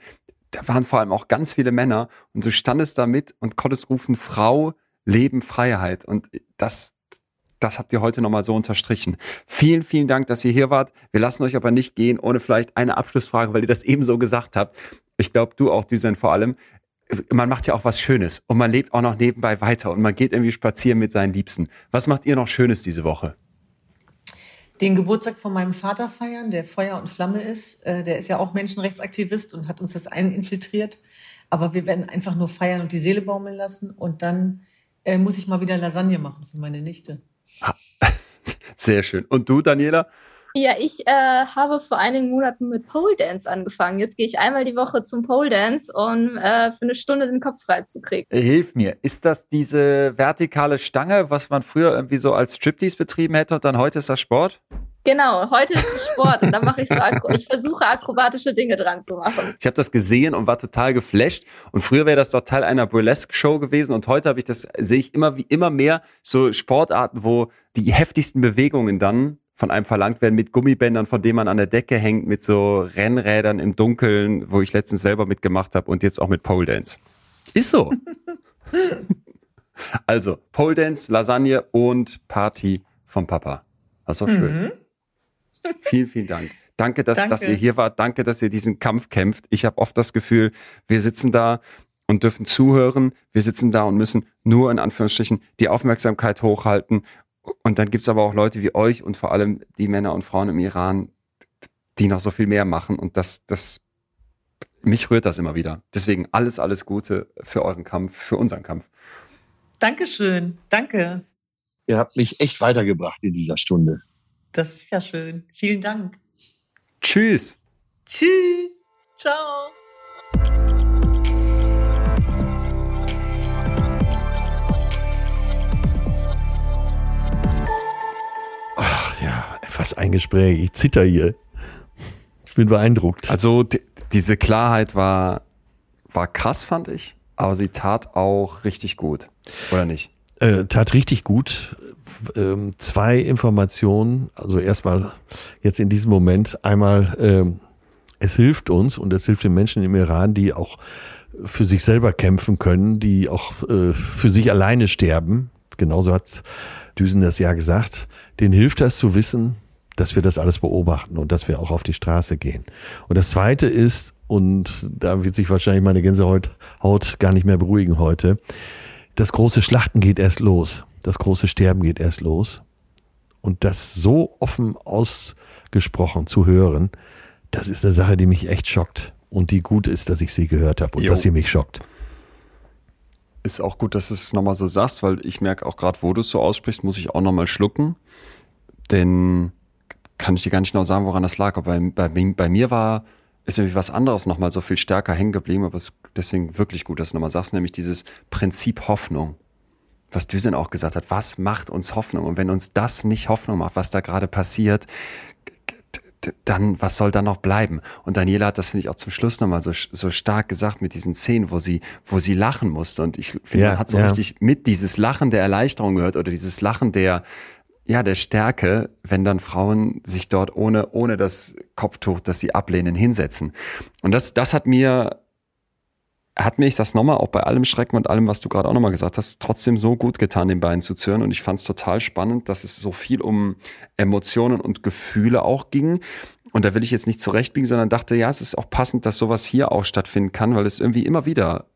S1: da waren vor allem auch ganz viele Männer und du standest da mit und konntest rufen, Frau, Leben, Freiheit. Und das, das habt ihr heute nochmal so unterstrichen. Vielen, vielen Dank, dass ihr hier wart. Wir lassen euch aber nicht gehen, ohne vielleicht eine Abschlussfrage, weil ihr das eben so gesagt habt. Ich glaube, du auch, Düsen vor allem. Man macht ja auch was Schönes und man lebt auch noch nebenbei weiter und man geht irgendwie spazieren mit seinen Liebsten. Was macht ihr noch Schönes diese Woche?
S3: Den Geburtstag von meinem Vater feiern, der Feuer und Flamme ist. Äh, der ist ja auch Menschenrechtsaktivist und hat uns das einen infiltriert. Aber wir werden einfach nur feiern und die Seele baumeln lassen. Und dann äh, muss ich mal wieder Lasagne machen für meine Nichte.
S1: Sehr schön. Und du, Daniela?
S2: Ja, ich äh, habe vor einigen Monaten mit Pole Dance angefangen. Jetzt gehe ich einmal die Woche zum Pole Dance, um äh, für eine Stunde den Kopf frei zu kriegen.
S1: Hilf mir. Ist das diese vertikale Stange, was man früher irgendwie so als Striptease betrieben hätte und dann heute ist das Sport?
S2: Genau, heute ist es Sport und da mache ich so, ich versuche akrobatische Dinge dran zu machen.
S1: Ich habe das gesehen und war total geflasht. Und früher wäre das doch Teil einer Burlesque-Show gewesen und heute habe ich das, sehe ich immer wie immer mehr so Sportarten, wo die heftigsten Bewegungen dann von einem verlangt werden mit Gummibändern, von denen man an der Decke hängt, mit so Rennrädern im Dunkeln, wo ich letztens selber mitgemacht habe und jetzt auch mit Pole Dance. Ist so. also, Pole Dance, Lasagne und Party vom Papa. Das war schön. Mhm. Vielen, vielen Dank. Danke, dass, Danke. dass ihr hier wart. Danke, dass ihr diesen Kampf kämpft. Ich habe oft das Gefühl, wir sitzen da und dürfen zuhören. Wir sitzen da und müssen nur in Anführungsstrichen die Aufmerksamkeit hochhalten. Und dann gibt's aber auch Leute wie euch und vor allem die Männer und Frauen im Iran, die noch so viel mehr machen. Und das, das, mich rührt das immer wieder. Deswegen alles, alles Gute für euren Kampf, für unseren Kampf.
S3: Dankeschön. Danke.
S4: Ihr habt mich echt weitergebracht in dieser Stunde.
S3: Das ist ja schön. Vielen Dank.
S1: Tschüss.
S3: Tschüss. Ciao.
S4: Was ein Gespräch. Ich zitter hier. Ich bin beeindruckt.
S1: Also diese Klarheit war, war krass, fand ich. Aber sie tat auch richtig gut. Oder nicht?
S4: Äh, tat richtig gut ähm, zwei Informationen. Also erstmal jetzt in diesem Moment einmal, ähm, es hilft uns und es hilft den Menschen im Iran, die auch für sich selber kämpfen können, die auch äh, für sich alleine sterben. Genauso hat Düsen das ja gesagt. Denen hilft das zu wissen, dass wir das alles beobachten und dass wir auch auf die Straße gehen. Und das Zweite ist, und da wird sich wahrscheinlich meine Gänsehaut Haut gar nicht mehr beruhigen heute, das große Schlachten geht erst los das große Sterben geht erst los. Und das so offen ausgesprochen zu hören, das ist eine Sache, die mich echt schockt. Und die gut ist, dass ich sie gehört habe und jo. dass sie mich schockt.
S1: Ist auch gut, dass du es nochmal so sagst, weil ich merke auch gerade, wo du es so aussprichst, muss ich auch nochmal schlucken. Denn kann ich dir gar nicht genau sagen, woran das lag. Aber bei, bei, bei mir war, ist irgendwie was anderes nochmal so viel stärker hängen geblieben, aber es ist deswegen wirklich gut, dass du nochmal sagst, nämlich dieses Prinzip Hoffnung was Düsen auch gesagt hat, was macht uns Hoffnung? Und wenn uns das nicht Hoffnung macht, was da gerade passiert, dann, was soll da noch bleiben? Und Daniela hat das, finde ich, auch zum Schluss nochmal so, so stark gesagt mit diesen Szenen, wo sie, wo sie lachen musste. Und ich finde, ja, man hat so ja. richtig mit dieses Lachen der Erleichterung gehört oder dieses Lachen der, ja, der Stärke, wenn dann Frauen sich dort ohne, ohne das Kopftuch, das sie ablehnen, hinsetzen. Und das, das hat mir, hat mir, ich sag's nochmal, auch bei allem Schrecken und allem, was du gerade auch nochmal gesagt hast, trotzdem so gut getan, den beiden zu zürnen. Und ich fand es total spannend, dass es so viel um Emotionen und Gefühle auch ging. Und da will ich jetzt nicht zurechtbiegen, sondern dachte, ja, es ist auch passend, dass sowas hier auch stattfinden kann, weil es irgendwie immer wieder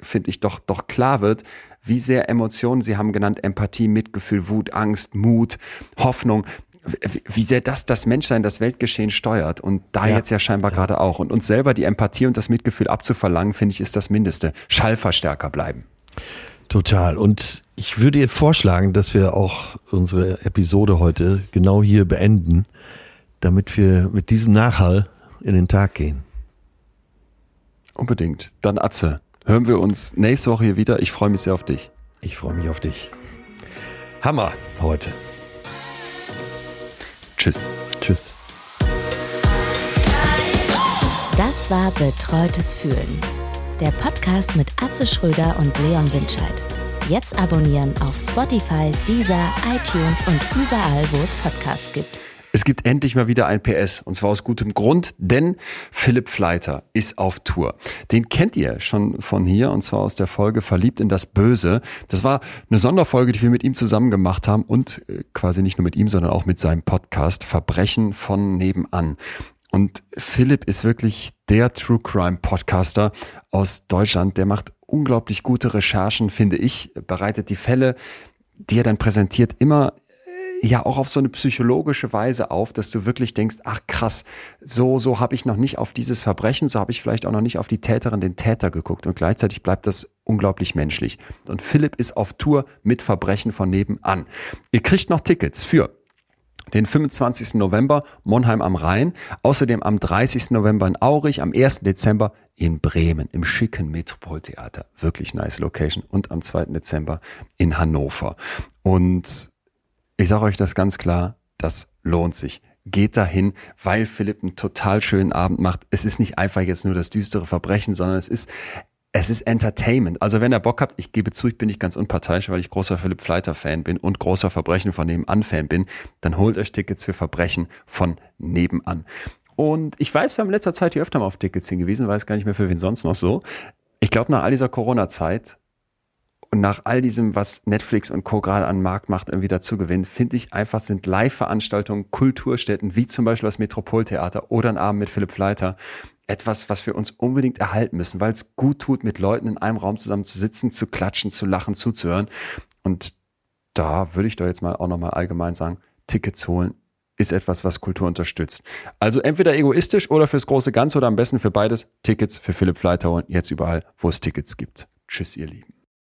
S1: finde ich, doch, doch klar wird, wie sehr Emotionen, Sie haben genannt, Empathie, Mitgefühl, Wut, Angst, Mut, Hoffnung, wie sehr das das Menschsein, das Weltgeschehen steuert und da ja. jetzt ja scheinbar ja. gerade auch. Und uns selber die Empathie und das Mitgefühl abzuverlangen, finde ich, ist das Mindeste. Schallverstärker bleiben.
S4: Total. Und ich würde ihr vorschlagen, dass wir auch unsere Episode heute genau hier beenden, damit wir mit diesem Nachhall in den Tag gehen.
S1: Unbedingt. Dann Atze hören wir uns nächste Woche hier wieder. Ich freue mich sehr auf dich.
S4: Ich freue mich auf dich. Hammer heute.
S1: Tschüss.
S4: Tschüss.
S5: Das war Betreutes Fühlen. Der Podcast mit Atze Schröder und Leon Winscheid. Jetzt abonnieren auf Spotify, Deezer, iTunes und überall, wo es Podcasts gibt.
S1: Es gibt endlich mal wieder ein PS und zwar aus gutem Grund, denn Philipp Fleiter ist auf Tour. Den kennt ihr schon von hier und zwar aus der Folge Verliebt in das Böse. Das war eine Sonderfolge, die wir mit ihm zusammen gemacht haben und äh, quasi nicht nur mit ihm, sondern auch mit seinem Podcast Verbrechen von nebenan. Und Philipp ist wirklich der True Crime Podcaster aus Deutschland. Der macht unglaublich gute Recherchen, finde ich, bereitet die Fälle, die er dann präsentiert, immer ja auch auf so eine psychologische Weise auf, dass du wirklich denkst, ach krass, so, so habe ich noch nicht auf dieses Verbrechen, so habe ich vielleicht auch noch nicht auf die Täterin, den Täter geguckt und gleichzeitig bleibt das unglaublich menschlich. Und Philipp ist auf Tour mit Verbrechen von nebenan. Ihr kriegt noch Tickets für den 25. November Monheim am Rhein, außerdem am 30. November in Aurich, am 1. Dezember in Bremen im schicken Metropoltheater, wirklich nice Location und am 2. Dezember in Hannover. Und ich sage euch das ganz klar, das lohnt sich. Geht dahin, weil Philipp einen total schönen Abend macht. Es ist nicht einfach jetzt nur das düstere Verbrechen, sondern es ist, es ist Entertainment. Also wenn ihr Bock habt, ich gebe zu, ich bin nicht ganz unparteiisch, weil ich großer Philipp Fleiter Fan bin und großer Verbrechen von nebenan Fan bin, dann holt euch Tickets für Verbrechen von nebenan. Und ich weiß, wir haben in letzter Zeit hier öfter mal auf Tickets hingewiesen, weiß gar nicht mehr für wen sonst noch so. Ich glaube, nach all dieser Corona-Zeit und nach all diesem, was Netflix und Co. gerade an Markt macht, irgendwie dazu gewinnen, finde ich einfach, sind Live-Veranstaltungen, Kulturstätten, wie zum Beispiel das Metropoltheater oder ein Abend mit Philipp Fleiter, etwas, was wir uns unbedingt erhalten müssen, weil es gut tut, mit Leuten in einem Raum zusammen zu sitzen, zu klatschen, zu lachen, zuzuhören. Und da würde ich doch jetzt mal auch nochmal allgemein sagen, Tickets holen ist etwas, was Kultur unterstützt. Also entweder egoistisch oder fürs große Ganze oder am besten für beides. Tickets für Philipp Fleiter holen, jetzt überall, wo es Tickets gibt. Tschüss, ihr Lieben.